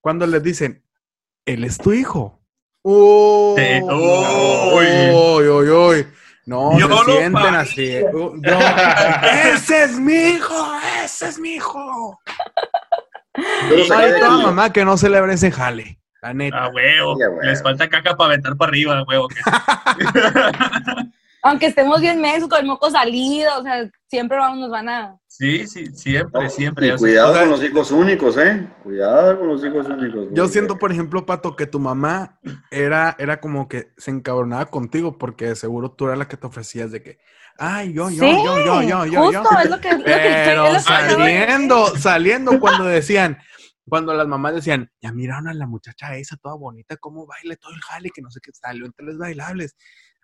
cuando les dicen, él es tu hijo. ¡Uy! Sí. ¡Uy! ¡Uy! ¡Uy! No, Yo se sienten así. Yo- ¡Ese es mi hijo! ¡Ese es mi hijo! Saqué Hay toda mamá que no celebra ese jale, la neta. Ah, huevo. Sí, huevo. Les falta caca para aventar para arriba, huevo. que- Aunque estemos bien mesos, con el moco salido, o sea, siempre vamos, nos van a... Sí, sí, siempre, siempre. Y cuidado o sea- con los hijos únicos, ¿eh? Cuidado con los hijos únicos. Yo siento, por ejemplo, Pato, que tu mamá era, era como que se encabronaba contigo porque de seguro tú eras la que te ofrecías de que, ay, yo, yo, sí, yo, yo, yo, yo, yo. justo, es lo que, es lo que estoy- Pero es lo que acabo de saliendo, saliendo cuando decían, cuando las mamás decían, ya miraron a la muchacha esa toda bonita, cómo baila todo el jale, que no sé qué salió entre los bailables.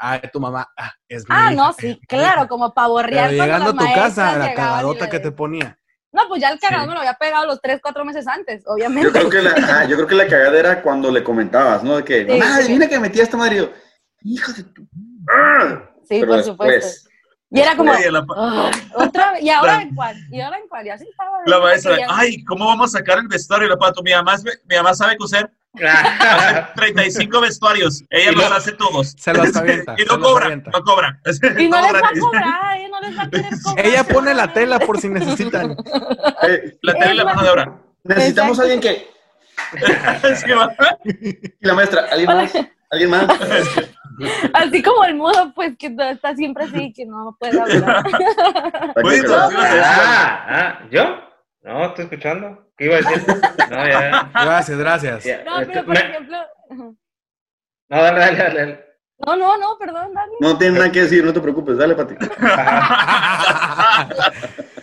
Ay, tu mamá, ah, es mi Ah, hija, no, sí, mi claro, hija". como pavorrear Pero cuando llegando a tu casa, la y cagadota le- que te ponía. No, pues ya el cagado Sí. me lo había pegado los 3, 4 meses antes, obviamente. Yo creo que la, ajá, yo creo que la cagada era cuando le comentabas, ¿no? De que, Sí, mamá, sí. adivina que metí a este marido. Hijo de tu. ¡Ah! Sí, Pero por después, supuesto. Y era como, Oye, la, "Ay, otra vez, ¿y ahora La- en cuál? ¿Y ahora en cuál? Y así estaba. la maestra, ya- ay, ¿cómo vamos a sacar el vestuario? La pato, mi mamá, mi mamá sabe coser 35 vestuarios. Ella los hace todos. Se los avienta, y no cobra, no cobra. Y no les va a cobrar, ¿eh? No les va a querer cobrar. Ella pone la tela por si necesitan. Eh, La tele y la mano de obra. necesitamos a alguien que. Y la maestra, ¿alguien más? ¿Alguien más? Así como el mudo, pues que no- está siempre así, que no puede hablar. Ah, ah, ¿yo? No, estoy escuchando. ¿Qué iba a decir? No, ya. Gracias, gracias. ya. No, pero por Me- ejemplo. No, dale, dale, dale. No, no, no, perdón, dale. No tiene nada que decir, no te preocupes, dale, Pati.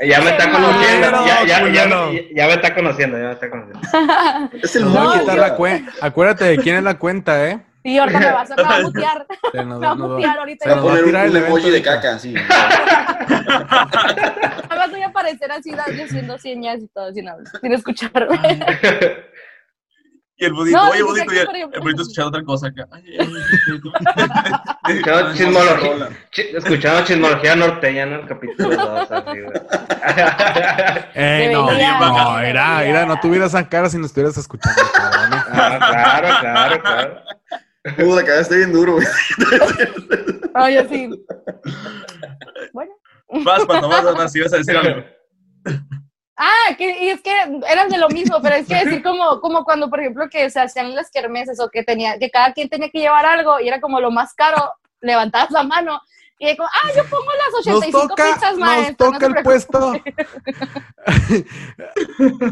Ya me está conociendo. Ya, ya, ya, culero. ya, ya me está conociendo, ya me está conociendo. Es el No, Acuérdate de quién es la cuenta, ¿eh? Sí, ahorita me vas a, me va a mutear. Se nos- Me va a nos mutear ahorita. se Va a nos va tirar el emoji de caca, sí. Además voy a aparecer así, yo siendo señas y todo, sin hablar, sin escucharme. Y el budito, No, oye, budito, y el, budito escuchando otra cosa acá. Escuchando chismología, chismología norteña en el capítulo 2, así, güey. Eh, no, no, era, era, no tuviera esa cara si no estuvieras escuchando. Ah, claro, claro, claro. Uh, la cagaste bien duro, güey. Ay, así. Bueno. Vas, cuando vas, vas, si vas a decir algo. Ah, que, y es que eran de lo mismo, pero es que decir como, como cuando, por ejemplo, que se hacían las kermeses o que tenía, que cada quien tenía que llevar algo y era como lo más caro, levantabas la mano y como, ah, yo pongo las Nos 85 toca, pizzas, nos maestro. no toca el preocupe". puesto.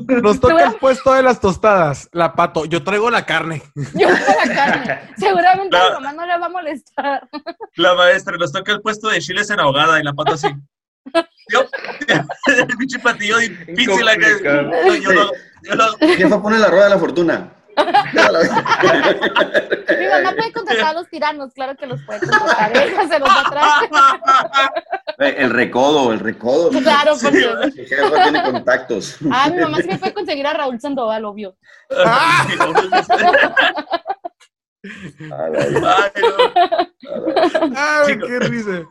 Nos toca el puesto de las tostadas. La pato, yo traigo la carne. Yo pongo la carne. Seguramente a Claro. mi mamá no le va a molestar. La maestra nos toca el puesto de chiles en ahogada y la pata así. Yo, el pinche platillo acá. Complicado. No, yo lo, yo lo, Jefa, pone la rueda de la fortuna. Mi mamá puede contratar a los tiranos, claro que los puede contratar. Ella se los va. Eh, El recodo, el recodo. Claro, porque. Mi jefa tiene contactos. Ah, mi mamá sí me puede conseguir a Raúl Sandoval, obvio. Ay, A la- no. Ay, Chico. qué risa.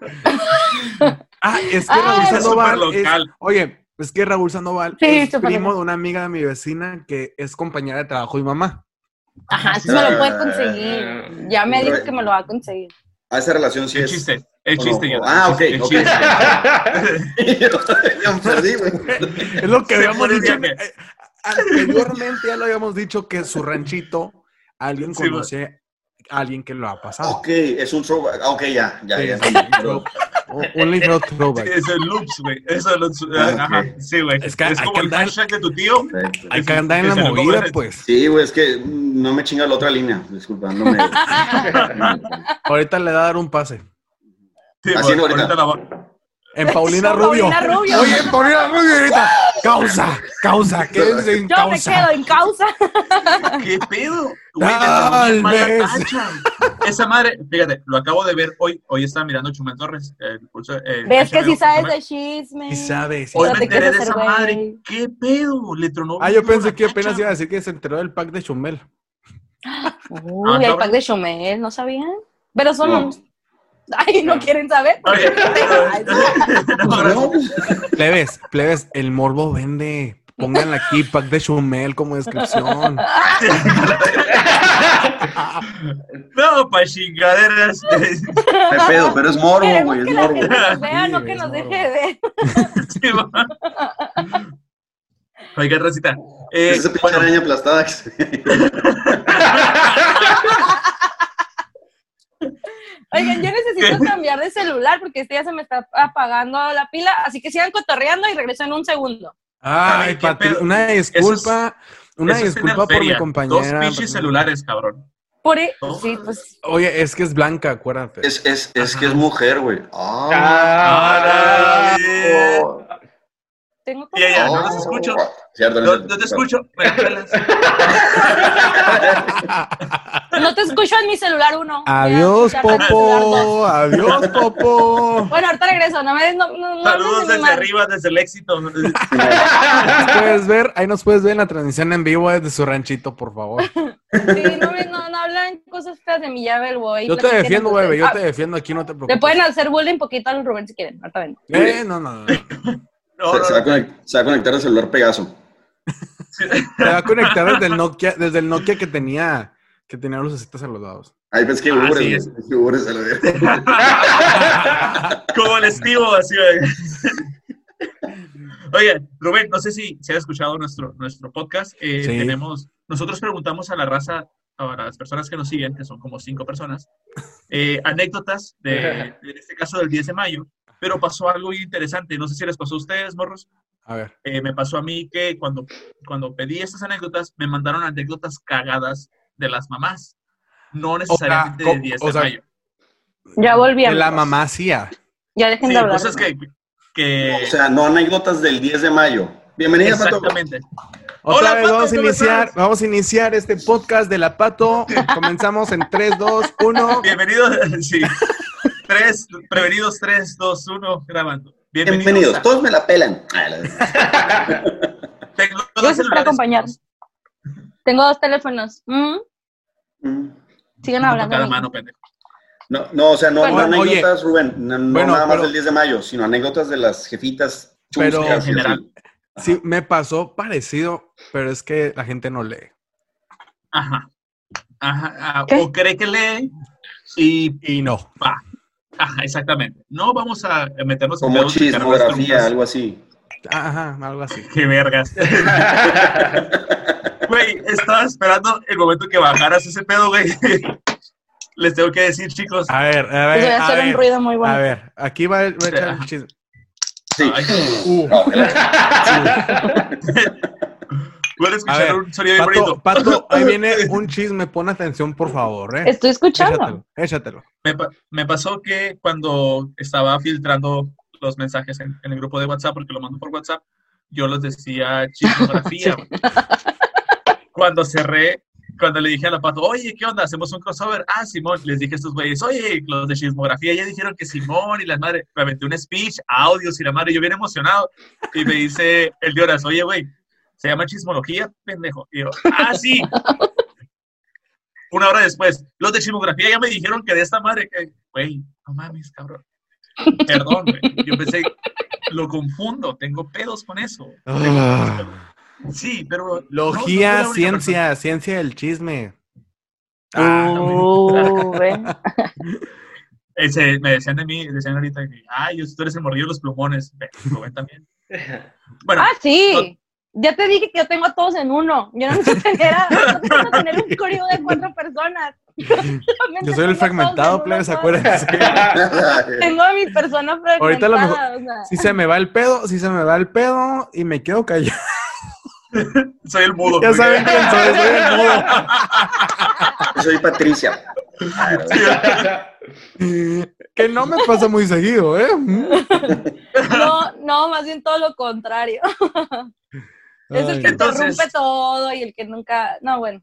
Ah, es que Raúl es Sandoval. súper es- local. oye, es que Raúl Sandoval Sí, es primo de una amiga de mi vecina que es compañera de trabajo y mamá. Ajá, sí me lo puede conseguir. Ya me dijo que me lo va a conseguir. A esa relación sí El es. chiste, el ¿o chiste. no? yo- Ah, ok, el ok. chiste. Yo perdí, güey. Es lo que habíamos dicho. eh, Anteriormente ya lo habíamos dicho que su ranchito, alguien Sí, conoce a alguien que lo ha pasado. Ok, es un throwback. Ah, Ok, ya, ya, Sí, ya. sí, Un ligero throwback. Eso es loops, güey. Eso es loops. Ajá, sí, güey. Es que como el andar- hashtag de tu tío. Hay que andar en la movida, pues. Sí, güey, es que no me chinga la otra línea. Disculpa, no me. Ahorita le da a dar un pase. Sí, Así no, ahorita la va- En Paulina Con Rubio. Paulina Rubio. Oye, en Paulina Rubio ahorita. Causa, causa. ¿Qué es en Yo me quedo en causa. ¿Qué pedo? Güey, Tal vez. Esa madre, fíjate, lo acabo de ver hoy. Hoy estaba mirando Chumel Torres. El pulso, el Ves que sí sabes Chumel. de chisme. Sí sabe, sí Hoy me enteré de esa madre. ¿Qué pedo? Le tronó. Ah, yo pensé que tacha. apenas iba a decir que se enteró del pack de Chumel. Uy, Ah, hay cabrón. pack de Chomel, ¿no sabían? Pero son... No. Ay, ¿no quieren saber? Plebes, plebes, el morbo vende. Pónganle aquí pack de Chumel como descripción. No, pa' chingaderas. Me pedo, pero es morbo, güey, es morbo. gente nos vea, Sí, no que nos deje de ver. Sí. Oiga, Rosita. Eh, Es esa pinche bueno, araña aplastada. que se- Oigan, yo necesito ¿Qué? cambiar de celular porque este ya se me está apagando la pila, así que sigan cotorreando y regreso en un segundo. Ay, Ay, una disculpa. Una es disculpa por mi compañera. Dos pinches celulares, cabrón. Por e- Oh. sí, pues Oye, es que es blanca, acuérdate. Es, es, es que es mujer, güey. Oh. Tengo Ya, ya, como- no los escucho. Cierto, No, no, no te escucho. No te escucho en mi celular uno. Adiós, Ya. Popo. Adiós, Popo. Bueno, ahorita regreso, no me no, no, no Saludos desde arriba, desde el éxito. Nos puedes ver, ahí nos puedes ver en la transmisión en vivo desde su ranchito, por favor. Sí, no, me- no, no hablan cosas feas de mi llave el boy. Yo te defiendo, bebé, yo Ah, te defiendo aquí, no te preocupes. Le pueden hacer bullying poquito al Rubén si quieren. Ahorita ven. Eh, no, no, no. No, Se, no, se va a no. conect- se va a conectar el celular Pegaso. Te va a conectar desde el Nokia, desde el Nokia que tenía, que tenía lucecitas a los lados. Ahí ves que Ah, ubres, sí, se lo. Como el estivo, así. güey. Oye, Rubén, no sé si se ha escuchado nuestro, nuestro podcast. Eh, Sí. Tenemos, nosotros preguntamos a la raza para las personas que nos siguen, que son como cinco personas, eh, anécdotas de, en este caso del 10 de mayo, pero pasó algo interesante. No sé si les pasó a ustedes, morros. A ver. Eh, me pasó a mí que cuando, cuando pedí estas anécdotas, me mandaron anécdotas cagadas de las mamás, no necesariamente co- del 10 o de sea, mayo. Ya volvíamos. La mamá hacía. Ya dejen Sí, de hablar. cosas que, que O sea, no anécdotas del 10 de mayo. Bienvenida, Pato. exactamente. Otra Hola, vez Pato, vamos a ¿cómo iniciar, estás? vamos a iniciar este podcast de la Pato. Comenzamos en 3, 2, 1. Bienvenidos, sí. Tres, prevenidos, 3, 2, 1, grabando. Bienvenidos. Bienvenidos. a- Todos me la pelan. La- Tengo dos Gracias por acompañar. Tengo dos teléfonos. Mm, Mm. Sigan hablando. cada mano, pendejo. No, no, o sea, no, Bueno, no oye. anécdotas, Rubén. No, no Bueno, nada más pero- del 10 de mayo, sino anécdotas de las jefitas Pero- En general. Sí, me pasó parecido, pero es que la gente no lee. Ajá. Ajá. ah, ¿Qué? O cree que lee y Y no. va. Ajá, exactamente. No vamos a meternos en Como las chismografía, algo así. Ajá, algo así. Qué vergas. Güey, estaba esperando el momento que bajaras ese pedo, güey. Les tengo que decir, chicos. A ver, a Les voy ver, a a hacer un ver. ruido muy bueno. A ver, aquí va, el- va a echar el chisme. Sí. Ay, Uh, A escuchar ver, un sonido bien Pato, bonito. Pato, ahí viene un chisme, pon atención, por favor, ¿eh? Estoy escuchando. Échatelo, échatelo. Me, me pasó que cuando estaba filtrando los mensajes en, en el grupo de WhatsApp, porque lo mando por WhatsApp, yo los decía chismografía. Cuando cerré, cuando le dije a la pato, oye, ¿qué onda? ¿Hacemos un crossover? Ah, Simón. Les dije a estos güeyes, oye, los de chismografía ya dijeron que Simón y la madre, me aventé un speech, audios y la madre, yo bien emocionado. Y me dice el de horas, oye, güey, se llama chismología, pendejo. Y yo, ah, sí. Una hora después, los de chismografía ya me dijeron que de esta madre, que, güey, no mames, cabrón. Perdón, güey. Yo pensé, lo confundo, tengo pedos con eso. Ah. Sí, pero. no, no fue Logía, ciencia, ciencia del chisme. Ah, Uh, ven. persona. Ese, me decían de mí, decían ahorita que, ay, tú eres el morrillo de los plumones. Ven, Rubén también. Bueno, Ah, sí. Ya te dije que yo tengo a todos en uno. Yo no necesito tener, a- no necesito tener un crew de cuatro personas. Yo soy el fragmentado, plebes, acuérdense. Tengo a mi persona fragmentada. Ahorita a lo mejor- o sea, Si se me va el pedo, si se me va el pedo y me quedo callado. soy el mudo. Ya saben quién soy, soy el mudo. Soy Patricia. Que no me pasa muy seguido, ¿eh? No, no, más bien todo lo contrario. Es el que Entonces- interrumpe todo y el que nunca. No, bueno.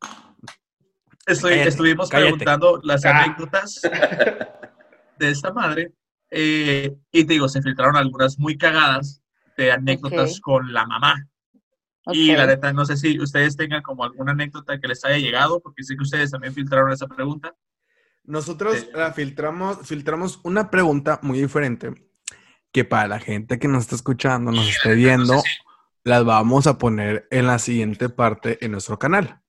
Estoy- Cállate, estuvimos cállate. preguntando las Ah. anécdotas de esta madre. eh, y te digo, se filtraron algunas muy cagadas de anécdotas Ok. con la mamá. Y ok. la neta, no sé si ustedes tengan como alguna anécdota que les haya llegado, porque sé que ustedes también filtraron esa pregunta. Nosotros Sí. la filtramos, filtramos una pregunta muy diferente que para la gente que nos está escuchando, nos esté viendo, las vamos a poner en la siguiente parte en nuestro canal.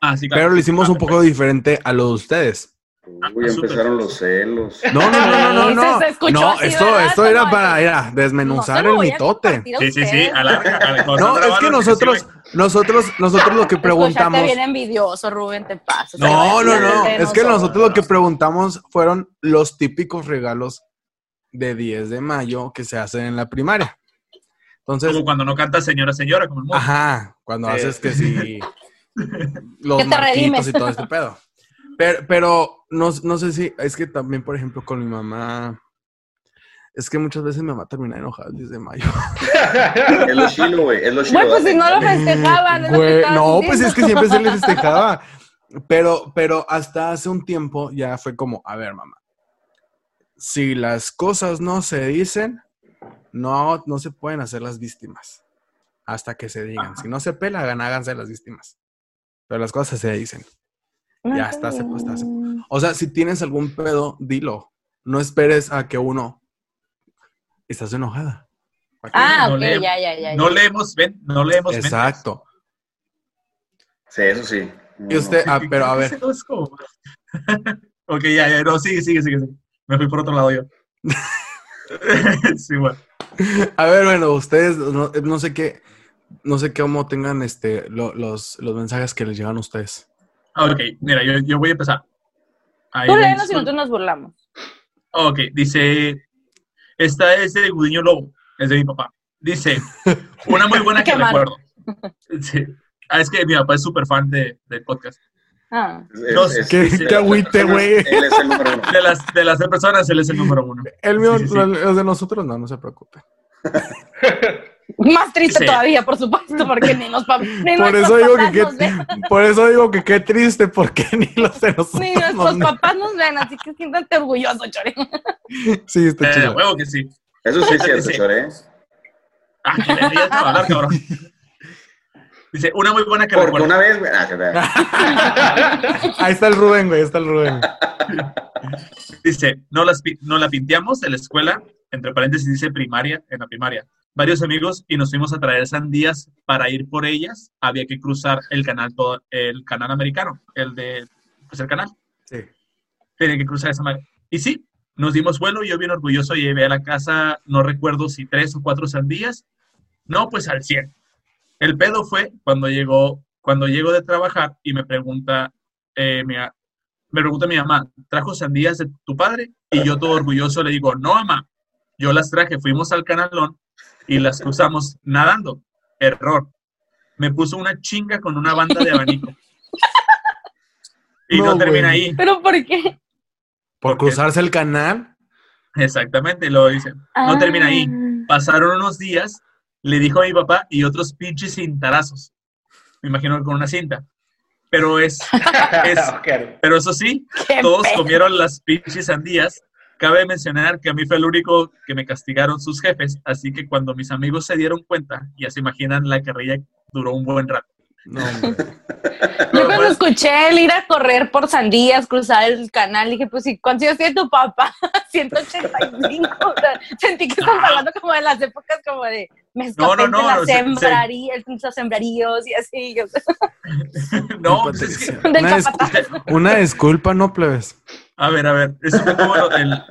Ah, sí, claro. Pero lo hicimos Ah, un poco diferente a lo de ustedes. Uy, empezaron los celos. No, no, no, no, no, no. se escuchó No, así, esto, esto era para era, desmenuzar el mitote. Sí, sí, sí. No, es que nosotros, nosotros, nosotros lo que preguntamos. bien envidioso, Rubén, te pasas. No, no, no. Es que nosotros. nosotros lo que preguntamos fueron los típicos regalos de 10 de mayo que se hacen en la primaria. Entonces, Como cuando no canta señora, señora, como el mundo. ajá, cuando Sí. haces que sí, los Que te marquitos redimes. y todo este pedo. Pero, pero no, no sé si, es que también, por ejemplo, con mi mamá, es que muchas veces mi mamá termina enojada el 10 de mayo. Es lo chilo, güey. Es lo chilo. Bueno, pues dale. si no lo festejaban. Güey, estabas no, pues es que siempre se le festejaba. Pero, pero hasta hace un tiempo ya fue como, a ver, mamá, si las cosas no se dicen, no, no se pueden hacer las víctimas. Hasta que se digan. Ajá. Si no se pelan, háganse las víctimas. Pero las cosas se dicen. No, Ya está, se está, O sea, si tienes algún pedo, dilo. No esperes a que uno. Estás enojada. Ah, No ok, ya, ya, ya. No ya. leemos, ven, no leemos. mentes. Exacto. Sí, eso sí. No, Y usted, no. ah, pero a ver, ok, ya, ya, no, sigue, sigue, sigue. sigue. Me fui por otro lado yo. sí, bueno. A ver, bueno, ustedes, no, no sé qué, no sé cómo tengan este, lo- los, los mensajes que les llegan a ustedes. Ok, mira, yo, yo voy a empezar. Ahí Tú léenos y nosotros nos burlamos. Ok, dice, esta es de Gudiño Lobo, es de mi papá. Dice, una muy buena que recuerdo. Sí. Ah, es que mi papá es súper fan de, del podcast. Ah. Es- qué- es- agüite, güey. Él es el número uno. De las, de las personas, él es el número uno. El mío, Sí, sí, sí. los de nosotros no, no se preocupe. Más triste Sí. todavía, por supuesto, porque ni los papás. Ni Por eso digo papás que nos ven. qué, por eso digo que qué triste, porque ni los de nosotros Ni nuestros papás nos ven, así que siéntate orgulloso, Chore. Sí, está Eh, chido. huevo que sí. Eso sí es cierto, Sí. Chore. Ah, que le digas a hablar, cabrón. Dice, una muy buena que Porque recuerdo. una vez, güey. ah, que vea. Ahí está el Rubén, güey, ahí está el Rubén. Dice, no, las, no la pinteamos en la escuela, entre paréntesis dice primaria, en la primaria. Varios amigos y nos fuimos a traer sandías para ir por ellas. Había que cruzar el canal, todo, el canal americano, el de, pues el canal. Sí. Tenía que cruzar esa madre. Y sí, nos dimos vuelo, yo bien orgulloso llevé a la casa, no recuerdo si tres o cuatro sandías. No, pues al 100. El pedo fue cuando llegó, cuando llego de trabajar y me pregunta, eh, mi, me pregunta mi mamá, ¿trajo sandías de tu padre? Y yo todo orgulloso le digo, no, mamá, yo las traje, fuimos al canalón y las cruzamos nadando. Error. Me puso una chinga con una banda de abanico. Y no, No, termina ahí. ¿Pero por qué? Por cruzarse el canal. Exactamente, lo dice. No termina ahí. Ah. Pasaron unos días, le dijo a mi papá y otros pinches cintarazos. Me imagino que con una cinta. Pero es, es pero eso sí, Qué todos pedo. comieron las pinches sandías. Cabe mencionar que a mí fue el único que me castigaron sus jefes, así que cuando mis amigos se dieron cuenta, ya se imaginan la carrilla duró un buen rato. No. Yo cuando Pues, escuché el ir a correr por sandías, cruzar el canal, dije, pues, ¿y cuántos años tiene tu papá? 185. O sea, sentí que estamos Ah. hablando como de las épocas como de me No, no, no, de las no, se- se- los sembraríos y así. no, pues es que- Una, dis- capataz. una disculpa, no plebes. a ver, a ver, eso fue como lo- el,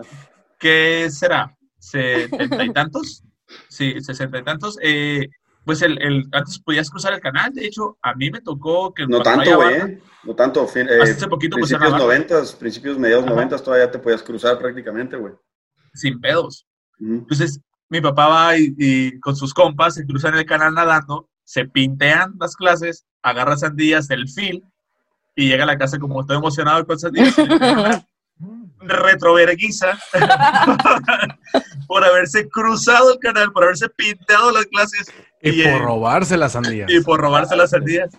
¿qué será? ¿Setenta y tantos? Sí, sesenta y tantos. Eh, pues el, el, antes podías cruzar el canal, de hecho, a mí me tocó que No tanto, güey. ¿eh? No tanto. fin- eh, Hace poquito pusieron principios noventas, principios mediados noventas todavía te podías cruzar prácticamente, güey. sin pedos. Entonces, mi papá va y, y con sus compas se cruzan el canal nadando, se pintean las clases, agarra sandías del fil y llega a la casa como todo emocionado con sandías. retroverguiza por haberse cruzado el canal, por haberse pintado las clases Y por robarse las sandías. y por robarse las sandías.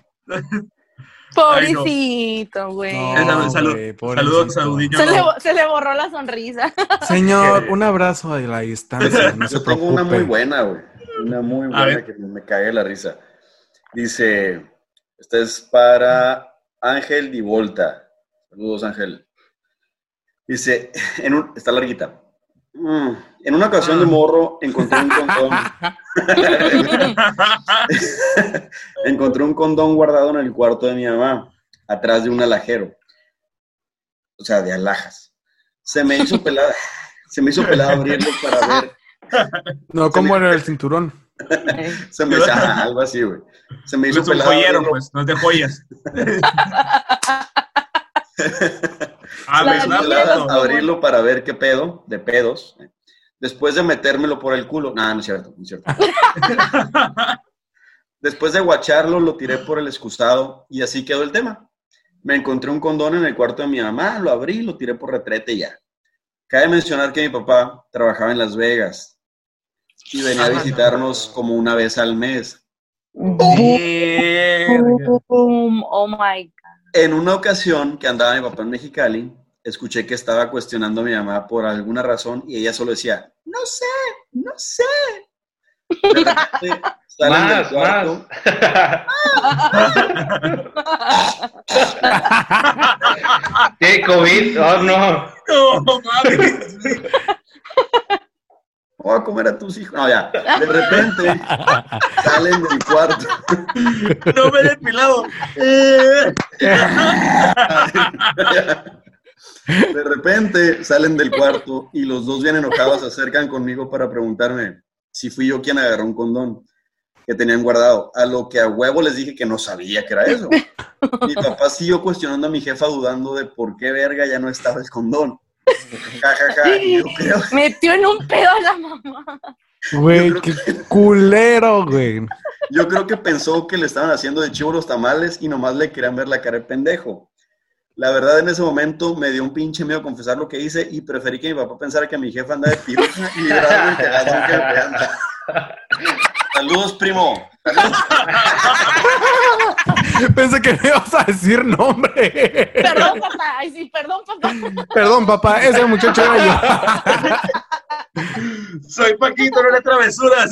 Pobrecito, güey. No, saludos, saludillo. Se, le, bo- se le borró la sonrisa. Señor, un abrazo a la distancia, no se Yo tengo una muy buena, güey. Una muy buena que me cae la risa. Dice, esta es para Ángel Di Volta. Saludos, Ángel. Dice, en un, está larguita. Mm, en una ocasión de morro encontré un condón. encontré un condón guardado en el cuarto de mi mamá, atrás de un alajero. O sea, de alhajas. Se me hizo pelada, se me hizo pelada abrirlo para ver No, como en el cinturón. Se me hizo ah, algo así, güey. Se me No hizo es un pelado joyero, abrirlo- pues, no es de joyas. ah, La me pelada pedo. abrirlo para ver qué pedo, de pedos. eh. Después de metérmelo por el culo. No, no es cierto, no es cierto. Después de guacharlo, lo tiré por el excusado y así quedó el tema. Me encontré un condón en el cuarto de mi mamá, lo abrí, lo tiré por retrete y ya. Cabe mencionar que mi papá trabajaba en Las Vegas y venía a visitarnos como una vez al mes. Oh my God. En una ocasión que andaba mi papá en Mexicali, escuché que estaba cuestionando a mi mamá por alguna razón y ella solo decía, no sé, no sé. Más, cuarto, ¿Qué? ¿COVID? Oh, no. No, mames. voy a comer a tus hijos. No, ya. De repente salen del cuarto. No me he depilado. De repente salen del cuarto y los dos bien enojados se acercan conmigo para preguntarme si fui yo quien agarró un condón. que tenían guardado. A lo que a huevo les dije que no sabía que era eso. Mi papá siguió cuestionando a mi jefa dudando de por qué verga ya no estaba el condón. Ja, ja, ja. Y yo creo, Metió en un pedo a la mamá. Güey, qué culero, güey. yo creo que pensó que le estaban haciendo de chivo los tamales y nomás le querían ver la cara de pendejo. La verdad, en ese momento me dio un pinche miedo confesar lo que hice y preferí que mi papá pensara que mi jefa anda de piruja y librarme el cagazón que me pegan. Saludos, primo. Pensé que me ibas a decir nombre. Perdón, papá. Ay, sí, perdón, papá. Perdón, papá, ese muchacho era yo. Soy Paquito, no le travesuras.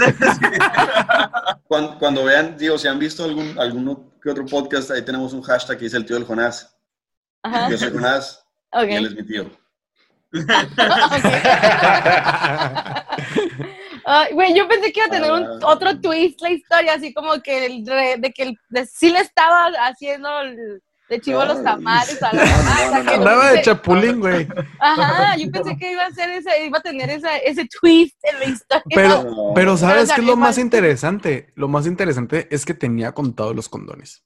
Cuando, cuando vean, digo, si han visto algún alguno que otro podcast, ahí tenemos un hashtag que dice el tío del Jonás. Ajá. Yo soy Jonás Ok. y él es mi tío. Ay, Güey, yo pensé que iba a tener un, Ah. otro twist la historia, así como que el re- de que el, de- sí le estaba haciendo el- de chivo No, los tamales a la mamá. no. Andaba de chapulín, güey. Ajá, yo pensé que iba a ser ese, iba a tener esa, ese twist en la historia. Pero, pero ¿sabes Pero qué es lo más interesante? Lo más interesante es que tenía contados los condones.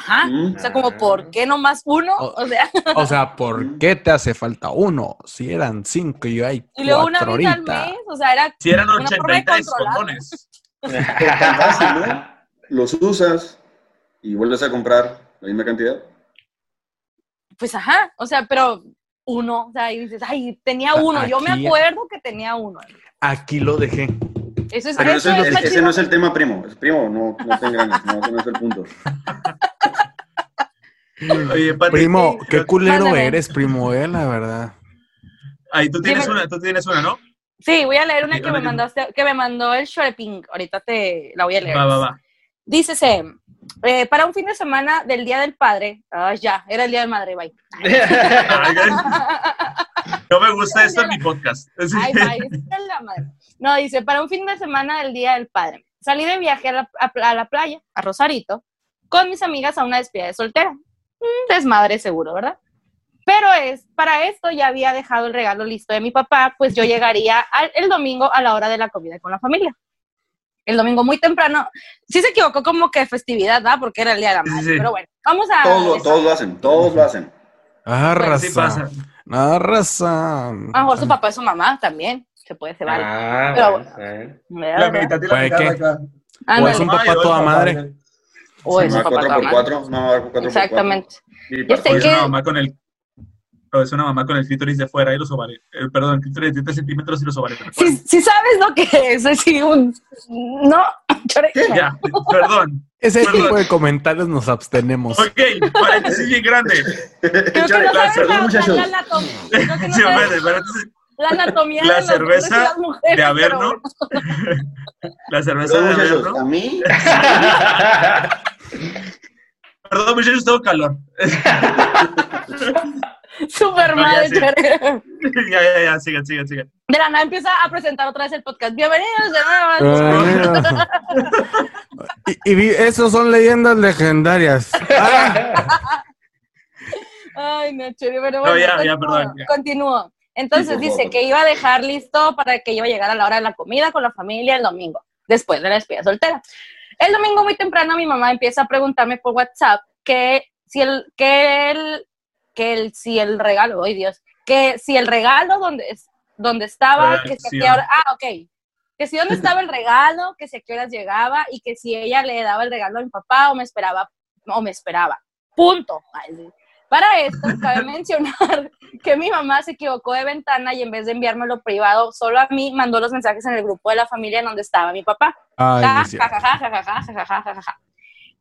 Ajá. Mm. O sea, como, ¿por qué nomás uno? O sea, O sea, ¿por qué te hace falta uno? Si eran cinco y hay y luego una cuatro vez al ahorita. mes, o sea, era Si eran Una forma de 83 controlar. condones. Tan fácil, ¿no? Los usas y vuelves a comprar la misma cantidad. pues ajá, o sea, pero uno, o sea, y dices, ay, tenía uno, yo me acuerdo que tenía uno. Aquí lo dejé. Eso es, Pero eso ese, es ese- ese no es el tema, primo. Es primo, no, no te engañes, no, ese no es el punto. Oye, Pati, Primo, qué culero Mándame. eres, primo, eh, la verdad. Ahí tú tienes una, tú tienes una, ¿no? Sí, voy a leer una Sí, que me mandaste, que me mandó el Shopping. Ahorita te la voy a leer. Va, va, va. Dícese, eh, para un fin de semana del Día del Padre, ah, ya, era el Día del Madre, bye. No me gusta esto en mi podcast. Ay, bye, es la madre. No, dice, para un fin de semana del Día del Padre. Salí de viaje a la, a- a la playa, a Rosarito, con mis amigas a una despedida de soltera. Un desmadre seguro, ¿verdad? Pero es, para esto ya había dejado el regalo listo de mi papá, pues yo llegaría al- el domingo a la hora de la comida con la familia. El domingo muy temprano. Sí se equivocó como que festividad, ¿verdad? Porque era el Día de la Sí, Madre. sí. Pero bueno, vamos a... Todos, lo- todos lo hacen, todos lo hacen. Ah, Bueno, Sí raza. pasa. Ah, raza. A lo mejor su papá y su mamá también. Se puede, se vale. Ah, Pero bueno, eh. La mitad y la mitad que- acá. O es un papá toda madre. O es Mamá su papá 4 por también. 4 mamá 4 por 4 Exactamente. Y Yo sé que- una mamá con el. Es una mamá con el clítoris de fuera y los ovarios. Eh, perdón, el clítoris de 30 centímetros y los ovarios. Si, si sabes lo que es, es sí, un... No, chore- Ya, perdón. Ese Perdón. tipo de comentarios nos abstenemos. Ok, paréntesis bien grande. Creo que no la- sabes la, muchachos. la, la anatomía. Creo que no Sí, sabes la anatomía La de cerveza las mujeres, de pero Averno. La cerveza de Averno. a mí, Perdón, muchachos, tengo calor. Super No, ya madre, sé. chore. ya, ya, ya, sigan, sigan, sigan. De la nada empieza a presentar otra vez el podcast. Bienvenidos de nuevo. y, y vi- esos son leyendas legendarias. Ah, Ay, no, chore, pero No, bueno, ya, ya, continúo, perdón, ya. continúo. Entonces Sí, dice que iba a dejar listo para que iba a llegar a la hora de la comida con la familia el domingo, después de la despedida soltera. El domingo muy temprano mi mamá empieza a preguntarme por WhatsApp que si el, que el, que el, si el regalo, ay Dios, que si el regalo donde, donde estaba, que si hora, ah, ok, que si dónde estaba el regalo, que si a qué horas llegaba y que si ella le daba el regalo a mi papá o me esperaba, o me esperaba. Punto. Ay, sí. Para esto, cabe mencionar que mi mamá se equivocó de ventana y en vez de enviármelo privado, solo a mí mandó los mensajes en el grupo de la familia en donde estaba mi papá.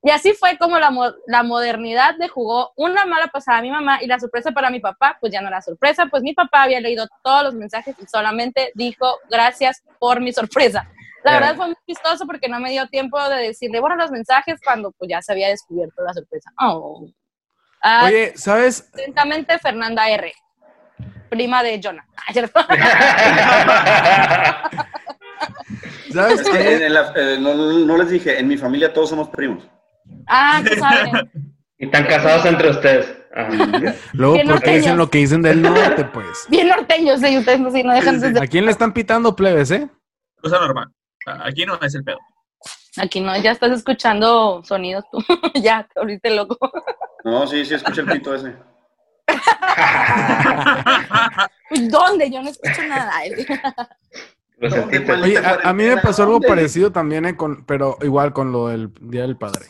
Y así fue como la, mo la modernidad le jugó una mala pasada a mi mamá y la sorpresa para mi papá, pues ya no era sorpresa, pues mi papá había leído todos los mensajes y solamente dijo gracias por mi sorpresa. La verdad fue muy chistoso porque no me dio tiempo de decirle, borra los mensajes cuando pues ya se había descubierto la sorpresa. Oh. Ah, Oye, ¿sabes? Atentamente, Fernanda R., prima de Jonah. Ah, ¿cierto? ¿Sabes qué? en- en la- eh, no, no les dije, en mi familia todos somos primos. ah, tú sabes. Y están casados entre ustedes. Ajá. Luego, Bien ¿por qué dicen lo que dicen del norte, pues? Bien norteños, sí, ustedes no, sí, no dejan de ¿A quién le están pitando plebes, eh? Cosa normal. Aquí no es el pedo. Aquí no, ya estás escuchando sonidos tú. ya, te volviste loco. No, sí, sí, escucha el pito ese. ¿Dónde? Yo no escucho nada. Oye, a, a mí me pasó algo ¿Dónde? parecido también, eh, con, pero igual con lo del Día del Padre.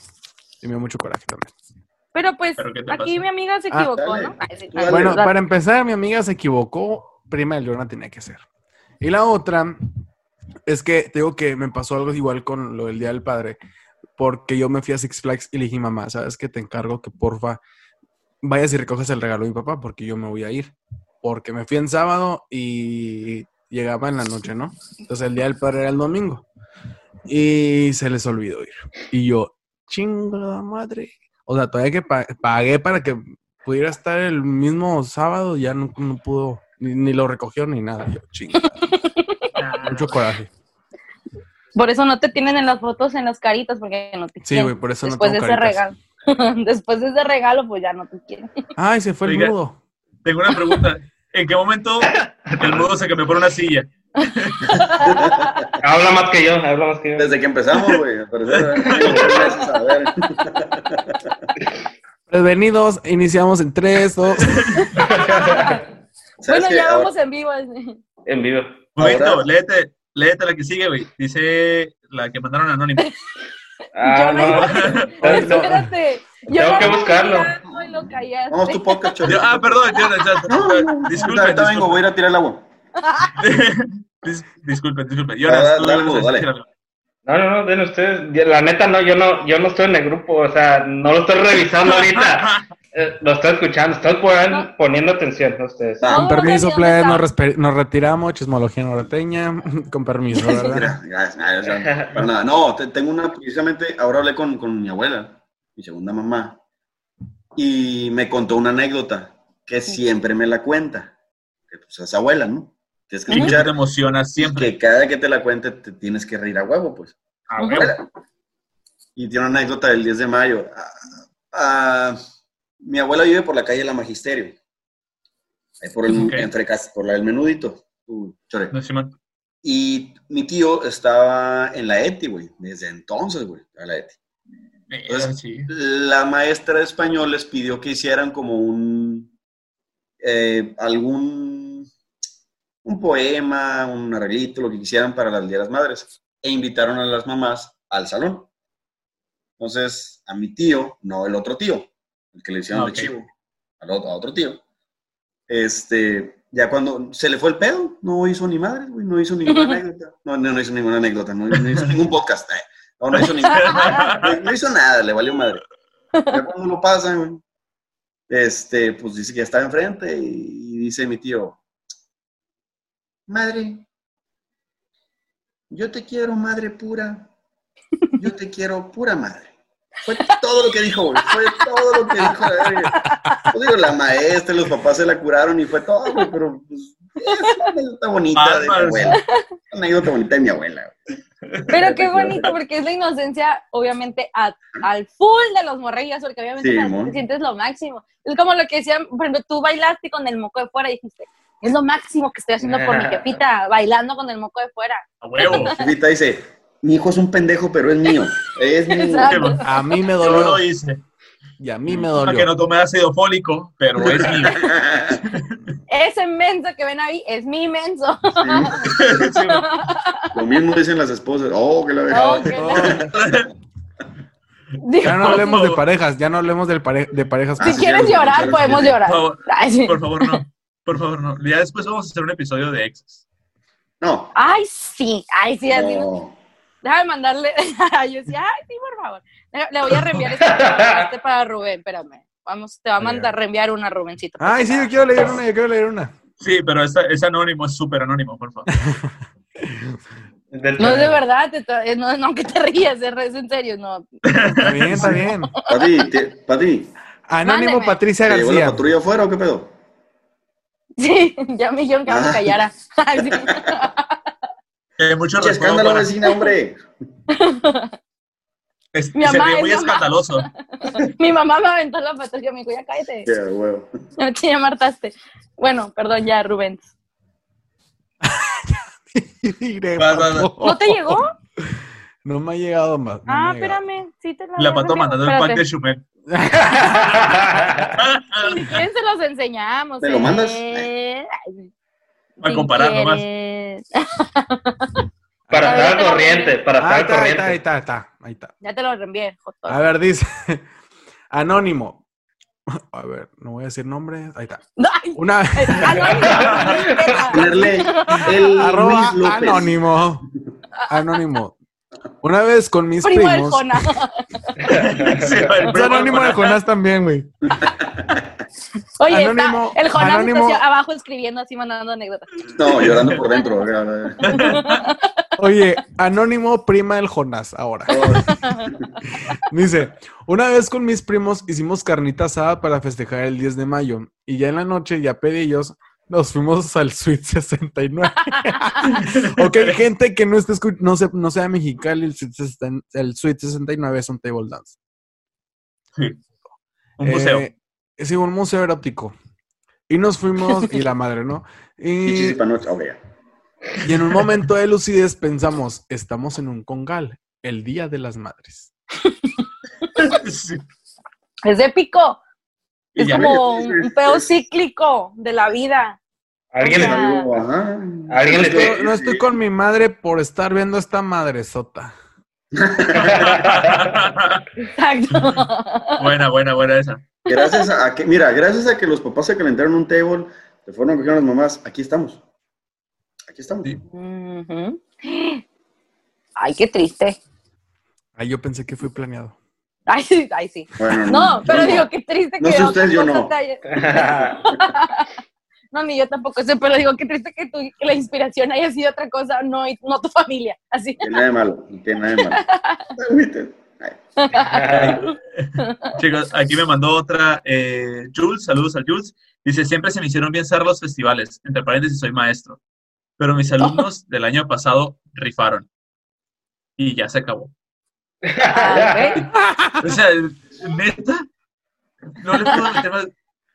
Y me dio mucho coraje también. Pero pues, ¿Pero qué te aquí mi amiga se Ah, equivocó. ¿no? Dale. Bueno, dale. para empezar, mi amiga se equivocó. Prima de Leona tenía que ser. Y la otra es que te digo que me pasó algo igual con lo del Día del Padre. Porque yo me fui a Six Flags y le dije, mamá, ¿sabes qué? Te encargo que porfa vayas y recojas el regalo de mi papá porque yo me voy a ir. Porque me fui en sábado y llegaba en la noche, ¿no? Entonces el Día del Padre era el domingo. Y se les olvidó ir. Y yo, chingada madre. O sea, todavía que pa- pagué para que pudiera estar el mismo sábado, ya no, no pudo, ni, ni lo recogió ni nada. Yo, chingada. Mucho coraje. Por eso no te tienen en las fotos en las caritas, porque no te Sí, quieren. güey, por eso no Después de tengo ese caritas. regalo. Después de ese regalo, pues ya no te quieren. Ay, se fue el nudo. Tengo una pregunta. ¿En qué momento el mudo se cambió por una silla? Habla más que yo, habla más que yo. Desde que empezamos, güey. ver. Prevenidos, iniciamos en 3, 2. ¿Sabes Bueno, ya Ahora- vamos en vivo. En vivo. Momento, Ahora- léete, léete la que sigue, güey. Dice la que mandaron anónimo. Ah, Yo no. Espérate. Yo Tengo que lo buscarlo. Vamos tu podcast, Yo- ah, perdón, yo, yo- Ahorita, disculpen, ahorita vengo, voy a ir a tirar el agua. Dis- disculpen, disculpen. Ah, Jonas, dale, algo. No, no, no, den ustedes. La neta, no, yo no, yo no estoy en el grupo, o sea, no lo estoy revisando ahorita. Eh, lo estoy escuchando, estoy pon- poniendo atención a ustedes. Ah, Con permiso, ¿dónde plebes, nos, retiramos. Chismología norteña. Con permiso, ¿verdad? Mira, gracias, o sea, para nada. No, te- tengo una, precisamente, ahora hablé con, con mi abuela, mi segunda mamá, y me contó una anécdota que siempre me la cuenta. Que pues es abuela, ¿no? Tienes que escuchar. te emocionas siempre. Que cada que te la cuente te tienes que reír a huevo, pues. Güey. Abuela. Y tiene una anécdota del 10 de mayo. Ah, ah, mi abuela vive por la calle La Magisterio. Ahí por, el, Ok. entre por la del menudito. Uh, chore. No, Simón. Y mi tío estaba en la ETI, güey. Desde entonces, güey, a la ETI. Eh, Entonces, sí. La maestra de español les pidió que hicieran como un, eh, algún, un poema, un arreglito, lo que quisieran para las Día de las Madres. E invitaron a las mamás al salón. Entonces, a mi tío, no el otro tío, el que le hicieron Ah, ok. de chivo, al otro, a otro tío. Este, ya cuando se le fue el pedo, no hizo ni madre, güey, no hizo ninguna anécdota. No, no, no hizo ninguna anécdota, no, no hizo ningún podcast. eh. No, no hizo ninguna. No, no hizo nada, le valió madre. Ya cuando lo pasan, güey, este, pues dice que ya está enfrente y dice mi tío, madre, yo te quiero, madre pura, yo te quiero, pura madre. Fue todo lo que dijo, güey, fue todo lo que dijo. la verga. Pues digo, la maestra, los papás se la curaron y fue todo, güey, pero pues, es una anécdota bonita de mi abuela. Una anécdota bonita de mi abuela. güey. Pero qué bonito, porque es la inocencia, obviamente, a- al full de los morrillas, porque obviamente Sí, te sientes lo máximo. Es como lo que decían, por ejemplo, tú bailaste con el moco de fuera y dijiste, es lo máximo que estoy haciendo por mi jefita, bailando con el moco de fuera. A huevo. Jefita dice, mi hijo es un pendejo, pero es mío. Es mío. Exacto. A mí me Yo dolió. lo hice. Y a mí me Para que dolió. no tome ácido fólico, pero es mío. Ese menso que ven ahí es mi menso. Sí, güey. Lo mismo dicen las esposas. Oh, que la verdad. que Digo, Ya no hablemos de parejas, ya no hablemos del pare- de parejas. Ah, si sí, quieres sí, llorar, sí, podemos sí. llorar. Por favor, sí. por favor, no. Por favor, no. Ya después vamos a hacer un episodio de exes. No. Ay, sí, ay, sí, así. no. Déjame mandarle. Yo decía, ay, sí, por favor. Le- voy a reenviar este, este para Rubén, espérame. Vamos, te va a mandar reenviar una Rubencito. Ay, sí, yo quiero leer una, yo quiero leer una. Sí, pero esta- es anónimo, es súper anónimo, por favor. Del- No es de verdad, te no, no que te rías, es es en serio, no. Está bien, está bien. Pati, Pati, Anónimo Mándeme. Patricia ¿te llevó la García. patrulla afuera o qué pedo? Sí, ya me dijeron que no me Ah. Eh, mucho ¡Qué respeto escándalo, para- vecina, hombre! es- Mi se mamá ve muy mamá. escandaloso. Mi mamá me aventó la patrulla, me dijo, ya cállate. Qué huevo. Ya te ya martaste. Bueno, perdón, ya, Rubén. Vas, vas. ¿No te llegó? No me ha llegado más. no Ah, espérame. Sí te la La pato mandando el pack de. Shumel. Si quieren, se los enseñamos. ¿Me lo mandas? Para comparar nomás. Para estar al corriente, para Ahí estar está, corriente. está, ahí está, ahí está, ahí está. Ya te lo reenvié, Joto. A ver, dice Anónimo. A ver, no voy a decir nombre. Ahí está. Ay, Una el arroba anónimo. Anónimo. Una vez con mis Primo del primos. Jonás. Sí, el Es anónimo de Jonás también, güey. Oye, está- el Jonás anónimo- está abajo escribiendo así, mandando anécdotas. No, llorando por dentro. Oye, anónimo prima del Jonás ahora. Dice, una vez con mis primos hicimos carnita asada para festejar el 10 de mayo y ya en la noche, ya pedillos, nos fuimos al Suite 69. ok, gente que no esté no, se, no sea mexicali, el Suite, 60 el Suite 69 es un table dance. Un museo. Eh, sí, un museo erótico. Y nos fuimos, y la madre, ¿no? Y Y, en un momento de lucidez pensamos, estamos en un congal, el Día de las Madres. Sí. Es épico. Y Es como un un pedo cíclico de la vida. Alguien, O sea, Algo, ajá. Alguien No le- estoy, no estoy con mi madre por estar viendo esta madresota. Exacto. buena, buena, buena esa. Gracias a que, mira, gracias a que los papás se calentaron un table, de forma que cogieron las mamás, aquí estamos. Aquí estamos. Sí. Ay, qué triste. Ay, yo pensé que fue planeado. Ay, sí, ay, sí. Bueno, No, pero digo, qué triste No que sé ustedes, yo no. No, ni yo tampoco sé, pero digo, qué triste que, tu, que la inspiración haya sido otra cosa, no, no tu familia. Así. No tiene nada de malo, no tiene nada de malo. Chicos, aquí me mandó otra. eh, Jules, saludos a Jules. Dice: Siempre se me hicieron bien ser los festivales. Entre paréntesis, soy maestro. Pero mis alumnos del año pasado rifaron. Y ya se acabó. O sea, neta, no le puedo meter más.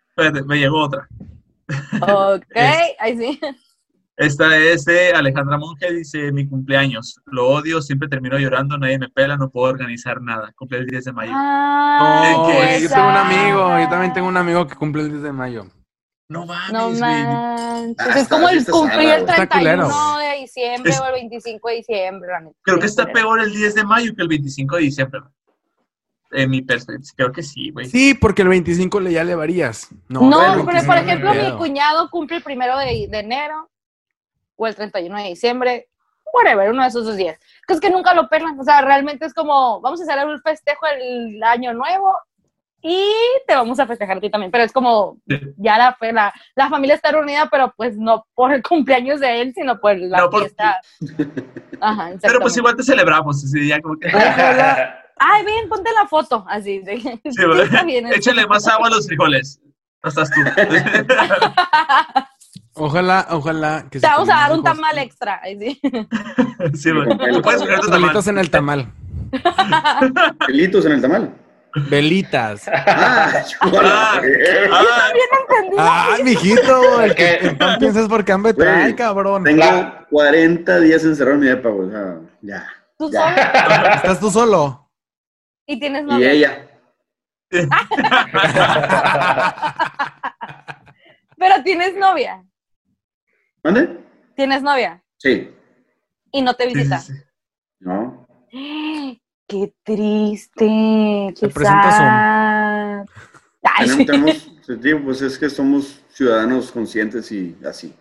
Espérate, me llegó otra. Ok, ahí sí. Esta es de Alejandra Monge, dice, mi cumpleaños. Lo odio, siempre termino llorando, nadie me pela, no puedo organizar nada. Cumple el 10 de mayo. No, güey, yo tengo un amigo, yo también tengo un amigo que cumple el 10 de mayo. No mames, No. Ah, es como el cumplir el güey. Está culero, 31 de diciembre Es- o el 25 de diciembre. neta. Creo que está peor el 10 de mayo que el 25 de diciembre. En mi perspectiva, creo que sí, güey. Sí, porque el 25 le ya le varías. No, pero 25 por ejemplo, mi cuñado cumple el primero de, de enero o el 31 de diciembre, whatever, uno de esos dos días. Que es que nunca lo pelan, o sea, realmente es como, vamos a hacer un festejo el año nuevo y te vamos a festejar a ti también, pero es como, Sí. ya la, la, la familia está reunida, pero pues no por el cumpleaños de él, sino por la No, por- fiesta. Ajá, Pero pues igual te celebramos, así ya como que... Ay, ven, ponte la foto, así. De, Sí, está bien, Échale más agua a los frijoles. No estás tú. Ojalá, ojalá que Te vamos a dar un hijos- tamal extra. ahí sí. sí, güey. Tú puedes tu tamal. En el tamal. Pelitos en el tamal. Velitas. Ah, Ah, ah, Ah, mijito, el que ¿Qué? el pan piensas porque hambre Güey, trae, cabrón. Tengo La- 40 días encerrado en mi depa, güey. O sea, ya. Tú Ya. solo ¿Estás tú solo? y tienes Y novia. ella. Pero tienes novia. ¿Mande? Tienes novia Sí. y no te sí, sí, visita. sí. No. Qué triste. Se Qué presenta sí. Tenemos, tenemos- sí, pues es que somos ciudadanos conscientes y así.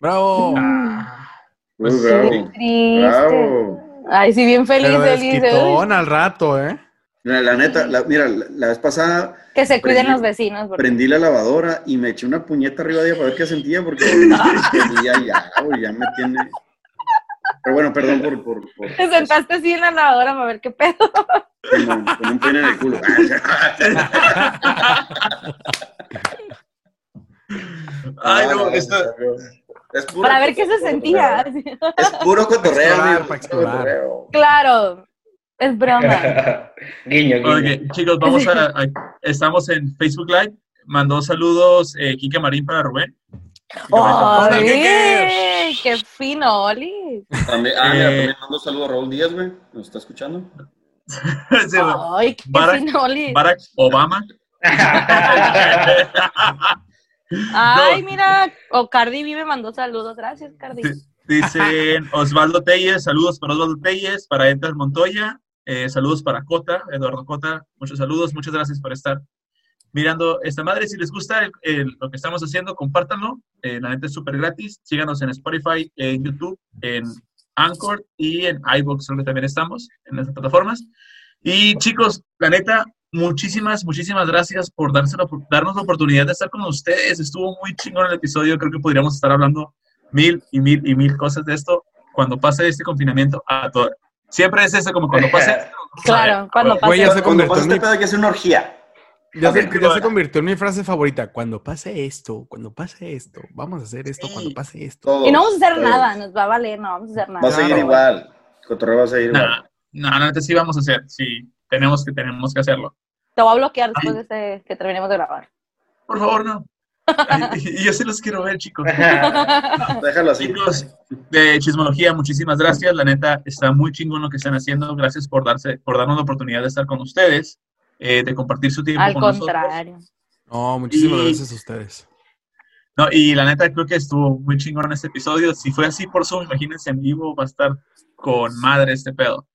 Bravo. Ah, Pues, bravo. Qué triste. Bravo. Ay, sí, bien feliz, Pero feliz. desquitón al rato, ¿eh? La neta, la- mira, la, la vez pasada Que se cuiden Prendí- los vecinos. porque- prendí la lavadora y me eché una puñeta arriba de ella para ver qué sentía porque ya, ya, ya me tiene. Pero bueno, perdón por. por, por- Te sentaste así en la lavadora para ver qué pedo. Con, con un pene en el culo. Ay, no, esto... Es puro Para ver qué se cotorreo. sentía. Es puro cotorreo, Para explorar, amigo, para explorar. cotorreo. Claro, es broma. guiño, chicos, vamos a, a- Estamos en Facebook Live. Mandó saludos eh, Kike Marín para Rubén. ¡Ay! ¿Qué, qué? ¡Qué fino, Oli! También, ah, mira, Eh. también mando un saludo a Raúl Díaz, güey. ¿Nos está escuchando? Sí. ¡Ay, qué Barack- fino, Oli! Barack Obama. Ay, No. mira, o Cardi B me mandó saludos. Gracias, Cardi. Dicen Osvaldo Telles, saludos para Osvaldo Telles, para Edgar Montoya, eh, saludos para Cota, Eduardo Cota, muchos saludos, muchas gracias por estar mirando esta madre. Si les gusta lo que estamos haciendo, compártanlo. Eh, la neta es súper gratis. Síganos en Spotify, en YouTube, en Anchor y en iVoox, donde también estamos, en esas plataformas. Y chicos, la neta, muchísimas, muchísimas gracias por darse la- darnos la oportunidad de estar con ustedes. Estuvo muy chingón el episodio. Creo que podríamos estar hablando mil y mil y mil cosas de esto cuando pase este confinamiento a todo. Siempre es eso, como cuando pase esto. Claro, cuando pase. se Cuando convirtió pasa en este mi, pedo hay que hacer una orgía. ya se, Ok, ya se convirtió en mi frase favorita. Cuando pase esto, cuando pase esto, vamos a hacer esto Sí. cuando pase esto. Todos, Y no vamos a hacer todos. nada, nos va a valer, no vamos a hacer Va a nada. seguir Claro. igual. Cotorreo va a seguir igual. No, no, neta sí vamos a hacer. Sí, tenemos que, tenemos que hacerlo. Te voy a bloquear después de este, que terminemos de grabar. Por favor, no. Y yo sí los quiero ver, chicos. Déjalo así. Chicos de Chismología, muchísimas gracias. La neta, está muy chingón lo que están haciendo. Gracias por, darse, por darnos la oportunidad de estar con ustedes, eh, de compartir su tiempo Al con nosotros. contrario. No, muchísimas Y- gracias a ustedes. No, y la neta, creo que estuvo muy chingón este episodio. Si fue así por Zoom, imagínense en vivo, va a estar con madre este pedo.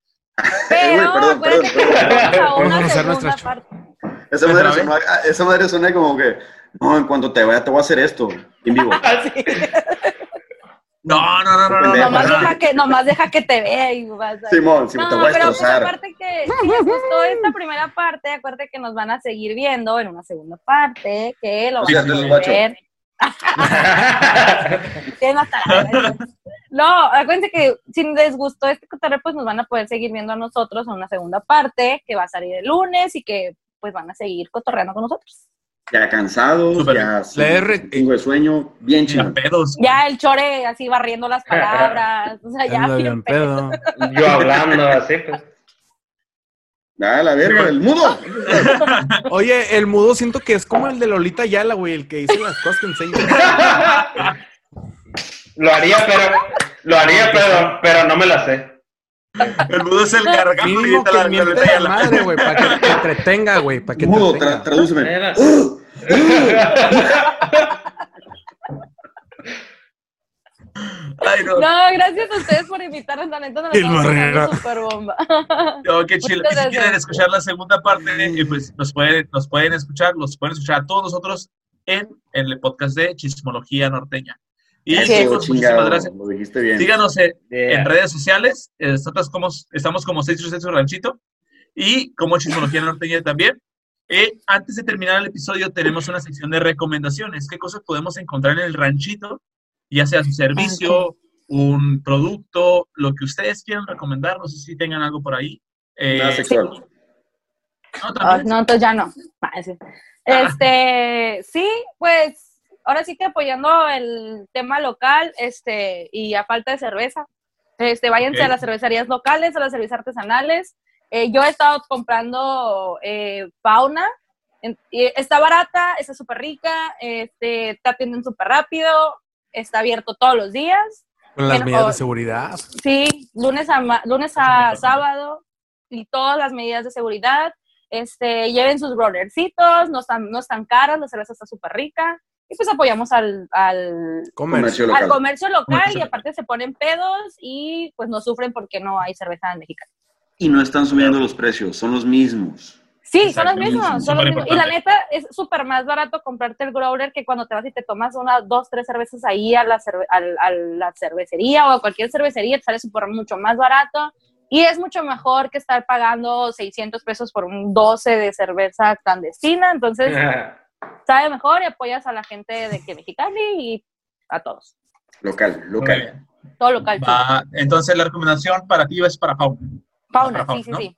Pero perdón, perdón, que perdón. vamos a una hacer segunda nuestra- parte. Esa madre, ¿Otra sonó, ah, esa madre suena como que, no, en cuanto te vaya te voy a hacer esto, en vivo. No, no, no, no, no. Pendejo. no, Nomás no. deja que, nomás deja que te vea y vas a... Simón, si No, te voy a pero pues aparte que si les gustó esta primera parte, acuérdate que nos van a seguir viendo en una segunda parte, que lo Sí, van a ver. No, acuérdense que si les gustó este cotorreo, pues nos van a poder seguir viendo a nosotros en una segunda parte, que va a salir el lunes y que pues van a seguir cotorreando con nosotros. Ya cansados, Súper ya La R- chingo de sueño, bien chido. pedos. Ya el chore así barriendo las palabras, o sea, ya bien pedo. Yo hablando así, pues. Ah, la verga, el mudo. Oye, el mudo siento que es como el de Lolita Yala, güey, el que dice las cosas que enseña. Lo haría, pero. Lo haría, pero, pero no me la sé. El mudo es el Mínimo grita la- que miente la- la madre, güey, para que te entretenga, güey, para que te Mudo, tra entretenga. tradúceme. Era- Ay, no. No, gracias a ustedes por invitarnos, la neta, nos pasando súper bomba. No, qué chido. Si quieren escuchar la segunda parte, eh, pues nos pueden, nos pueden escuchar, los pueden escuchar a todos nosotros en, en el podcast de Chismología Norteña. Y chicos, muchísimas gracias. Lo dijiste bien. Síganos en, Yeah. en redes sociales. eh, Nosotros como, estamos como 686 Ranchito y como Chismología Norteña también. Eh, antes de terminar el episodio, tenemos una sección de recomendaciones. ¿Qué cosas podemos encontrar en el ranchito? Ya sea su servicio, un producto, lo que ustedes quieran recomendar. No sé si tengan algo por ahí. Eh, Nada sexual. no, Ah, no, entonces ya no. Ah, sí. Este, sí, pues ahora sí que apoyando el tema local, este, y a falta de cerveza, este, váyanse Ok. a las cervecerías locales, a las cervezas artesanales. Eh, yo he estado comprando eh, fauna, en- y está barata, está súper rica, este, te atienden súper rápido, está abierto todos los días. Con las medidas de seguridad. Sí, lunes a, ma- lunes a sábado y todas las medidas de seguridad. Este, lleven sus rollercitos, no están, no están caras, la cerveza está súper rica. Y pues apoyamos al, al, Comercio al local. comercio local Comercio y aparte se ponen pedos y pues no sufren porque no hay cerveza en México. Y no están subiendo los precios, son los mismos. Sí, son los mismos, son los mismos. Y la neta es súper más barato comprarte el growler que cuando te vas y te tomas unas dos, tres cervezas ahí a la, cerve- al- a la cervecería o a cualquier cervecería, te sale súper mucho más barato. Y es mucho mejor que estar pagando 600 pesos por un 12 de cerveza clandestina. Entonces, sabe mejor y apoyas a la gente de que Mexicali y a todos. Local, local. Todo local. Va, entonces la recomendación para ti es para Fauna. Fauna, sí, sí, ¿no? sí.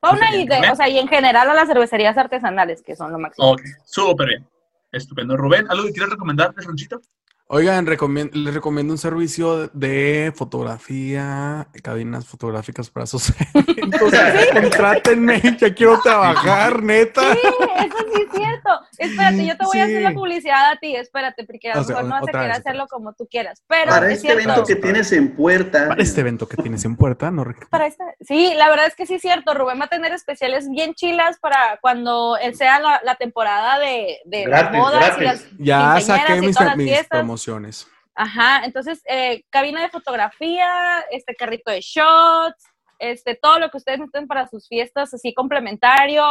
Fauna y, de, o sea, y en general a las cervecerías artesanales, que son lo máximo. Ok, súper bien. Estupendo. Rubén, ¿algo que quieres recomendar del ranchito? Oigan, recomien- les recomiendo un servicio de fotografía, cabinas fotográficas para sus eventos. Contrátenme, ya quiero trabajar, neta. Sí, eso sí es cierto. Espérate, yo te voy a hacer la publicidad a ti, espérate, porque a lo O sea, mejor no vas a querer vez, hacerlo como tú quieras. Pero Para es este cierto. evento que tienes en puerta. Para este evento que tienes en puerta, no Para esta- Sí, la verdad es que sí es cierto. Rubén va a tener especiales bien chilas para cuando sea la, la temporada de, de las Gratis, bodas gratis. y las Ya saqué y mis, todas las mis fiestas. Promociones. Ajá, entonces, eh, cabina de fotografía, este carrito de shots, este, todo lo que ustedes necesiten para sus fiestas, así complementario,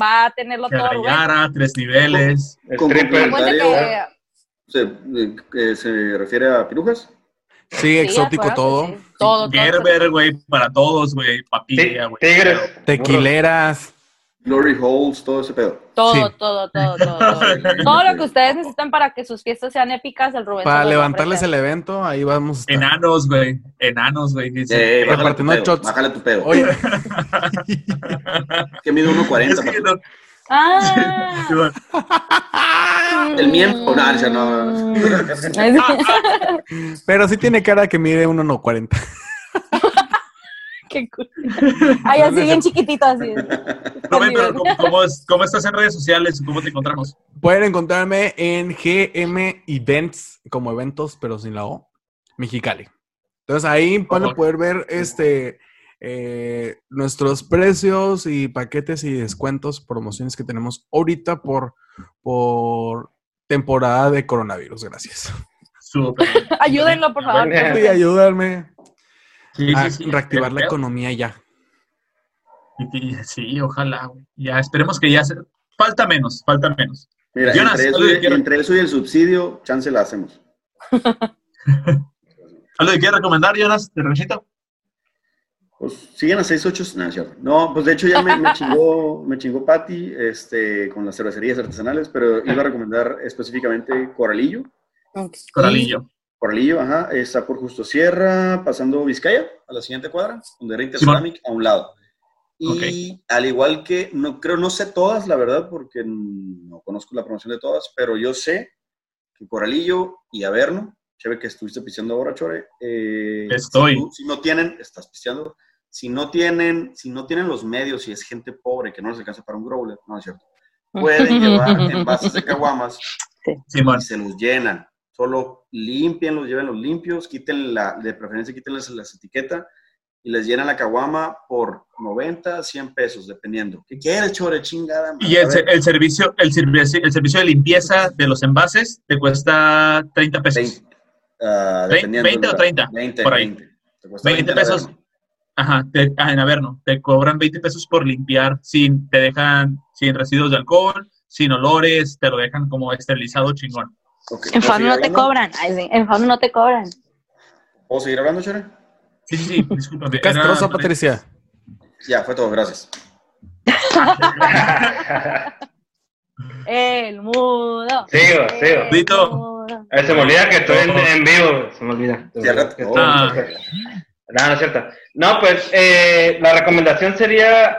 va a tenerlo todo tres niveles. Con Stripper. Recuerde comentario. que ¿Se, eh, eh, ¿Se refiere a pirujas? Sí, sí, exótico todo. sí, todo. Gerber, güey, para todos, güey. Papilla, güey. Tigres. Tequileras. Glory holes, todo ese pedo. Todo, Sí. todo, todo, todo, todo. Todo lo que ustedes necesitan para que sus fiestas sean épicas, el Rubén. Para levantarles el evento, ahí vamos a estar. Enanos, güey. Enanos, güey. dice. Eh, bájale, tu pedo, bájale tu pedo. Oye, que mide 1.40. Es que papi. no- Ah. El miembro, no. Mm. pero sí tiene cara que mide 1.40. Qué cool. Ay, así bien chiquitito, así. Rubén, pero ¿cómo, cómo es- cómo estás en redes sociales? ¿Cómo te encontramos? Pueden encontrarme en GM Events, como eventos, pero sin la O, Mexicali. Entonces ahí van a poder ver este eh, nuestros precios y paquetes y descuentos, promociones que tenemos ahorita por, por temporada de coronavirus. Gracias. Ayúdenlo, por favor. Sí, ayudarme Sí, a sí, sí. reactivar la economía ya. y- Sí, ojalá, güey. Ya, esperemos que ya se... Falta menos, falta menos. Mira, Jonas, entre, eso y, quiero- entre eso y el subsidio, chance la hacemos. ¿Algo que quieres recomendar, Jonas, de ranchito? Pues siguen a 6-8. No. No, pues de hecho ya me, me chingó, me chingó Patty este, con las cervecerías artesanales, pero iba a recomendar específicamente Coralillo. Coralillo. Coralillo, ajá, está por Justo Sierra, pasando Vizcaya, a la siguiente cuadra, donde era. Interceramic, a un lado. Y al igual que, no creo, no sé todas, la verdad, porque no conozco la promoción de todas, pero yo sé que Coralillo y Averno, chévere que estuviste pisteando ahora, Chore. eh, Estoy. Si, tú- si no tienen, estás pisteando. Si no tienen, si no tienen los medios y es gente pobre que no les alcanza para un growler, no es cierto. Pueden llevar envases de caguamas Simón. y se los llenan. Solo limpienlos, llévenlos limpios, quiten la, de preferencia quítenles las etiquetas y les llenan la caguama por 90, 100 pesos, dependiendo. ¿Qué quieres, chore, chingada? Y A el, el servicio, el, servicio, el servicio de limpieza de los envases te cuesta 30 pesos. 20, ah, Vein- dependiendo 20 o del- 30, 20, por ahí. 20. Te cuesta 20 la pesos. Ajá, te- ah, en Averno. Te cobran 20 pesos por limpiar sin, te dejan sin residuos de alcohol, sin olores, te lo dejan como esterilizado chingón. Ok, En ¿puedo Fano seguir no te cobran. Ay, sí, en Fano no te cobran. ¿Puedo seguir hablando, Chore? Sí, sí, sí, discúlpame. Castrosa, Patricia. Ya, fue todo, gracias. El mudo. Sigo, sigo. Dito. mudo. A ver, se me olvida que estoy en, en vivo. Se me olvida. Estoy- Ah. No, no es cierto. No, pues eh, la recomendación sería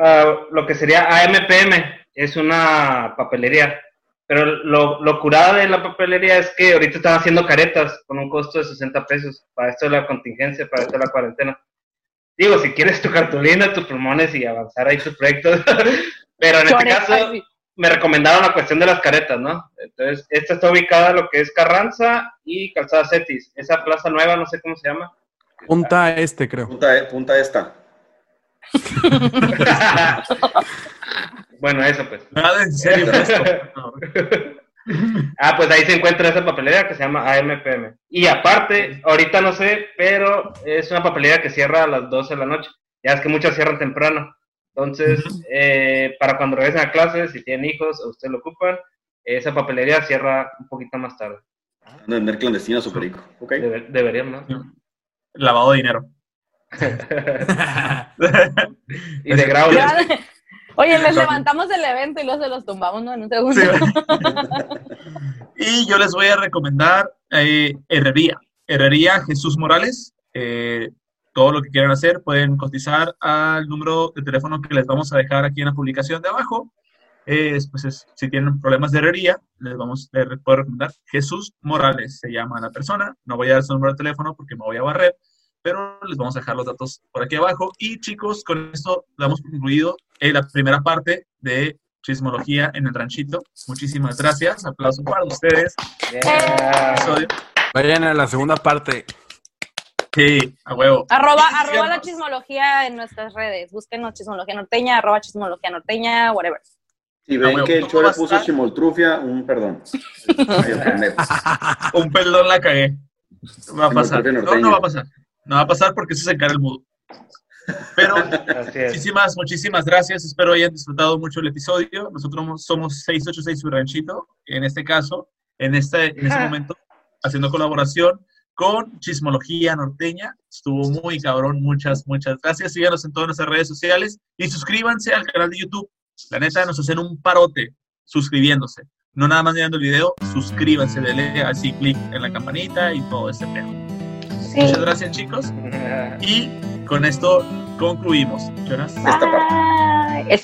ah, lo que sería AMPM. Es una papelería. Pero lo, lo curada de la papelería es que ahorita están haciendo caretas con un costo de 60 pesos para esto de la contingencia, para esto de la cuarentena. Digo, si quieres tu cartulina, tus pulmones y avanzar ahí tus proyectos. Pero en este caso, me recomendaron la cuestión de las caretas, ¿no? Entonces, esta está ubicada en lo que es Carranza y Calzada Cetis. Esa plaza nueva, no sé cómo se llama. Punta este, creo. Punta, e- punta esta. bueno, eso pues. Nada en serio. No. Ah, pues ahí se encuentra esa papelera que se llama AMPM. Y aparte, ahorita no sé, pero es una papelera que cierra a las 12 de la noche. Ya es que muchas cierran temprano. Entonces, eh, para cuando regresen a clases, si tienen hijos o ustedes lo ocupan, esa papelería cierra un poquito más tarde. A vender clandestina super rico. Ok. Debe- deberían, ¿no? Lavado de dinero. y de grau. Oye, les levantamos el evento y luego se los tumbamos, ¿no? En un segundo. Sí. y yo les voy a recomendar eh, Herrería. Herrería Jesús Morales. Eh, todo lo que quieran hacer pueden cotizar al número de teléfono que les vamos a dejar aquí en la publicación de abajo. Eh, pues es- si tienen problemas de herrería, les vamos puedo recomendar Jesús Morales, se llama la persona. No voy a dar su número de teléfono porque me voy a barrer, pero les vamos a dejar los datos por aquí abajo. Y chicos, con esto damos concluido eh, la primera parte de Chismología en el Ranchito. Muchísimas gracias. Aplauso para ustedes. Yeah. Vayan a la segunda parte. Sí, a huevo. Arroba, arroba la chismología en nuestras redes. Búsquenos chismología norteña, arroba chismología norteña, whatever. Si ven que el ¿cómo Chore va a puso chimoltrufia, un perdón. Un perdón la cagué. No va a pasar. No, no va a pasar. No va a pasar porque se encara el mudo. Pero. Muchísimas, muchísimas gracias. Espero hayan disfrutado mucho el episodio. Nosotros somos 686 Su Ranchito, en este caso, en este, en ese Ah. momento, haciendo colaboración con Chismología Norteña. Estuvo muy cabrón. Muchas, muchas gracias. Síganos en todas nuestras redes sociales y suscríbanse al canal de YouTube. La neta, nos hacen un parote suscribiéndose. No nada más mirando el video, suscríbanse, denle así clic en la campanita y todo ese pedo. Muchas gracias, chicos. Y con esto concluimos. Jonas. Esta parte. Esta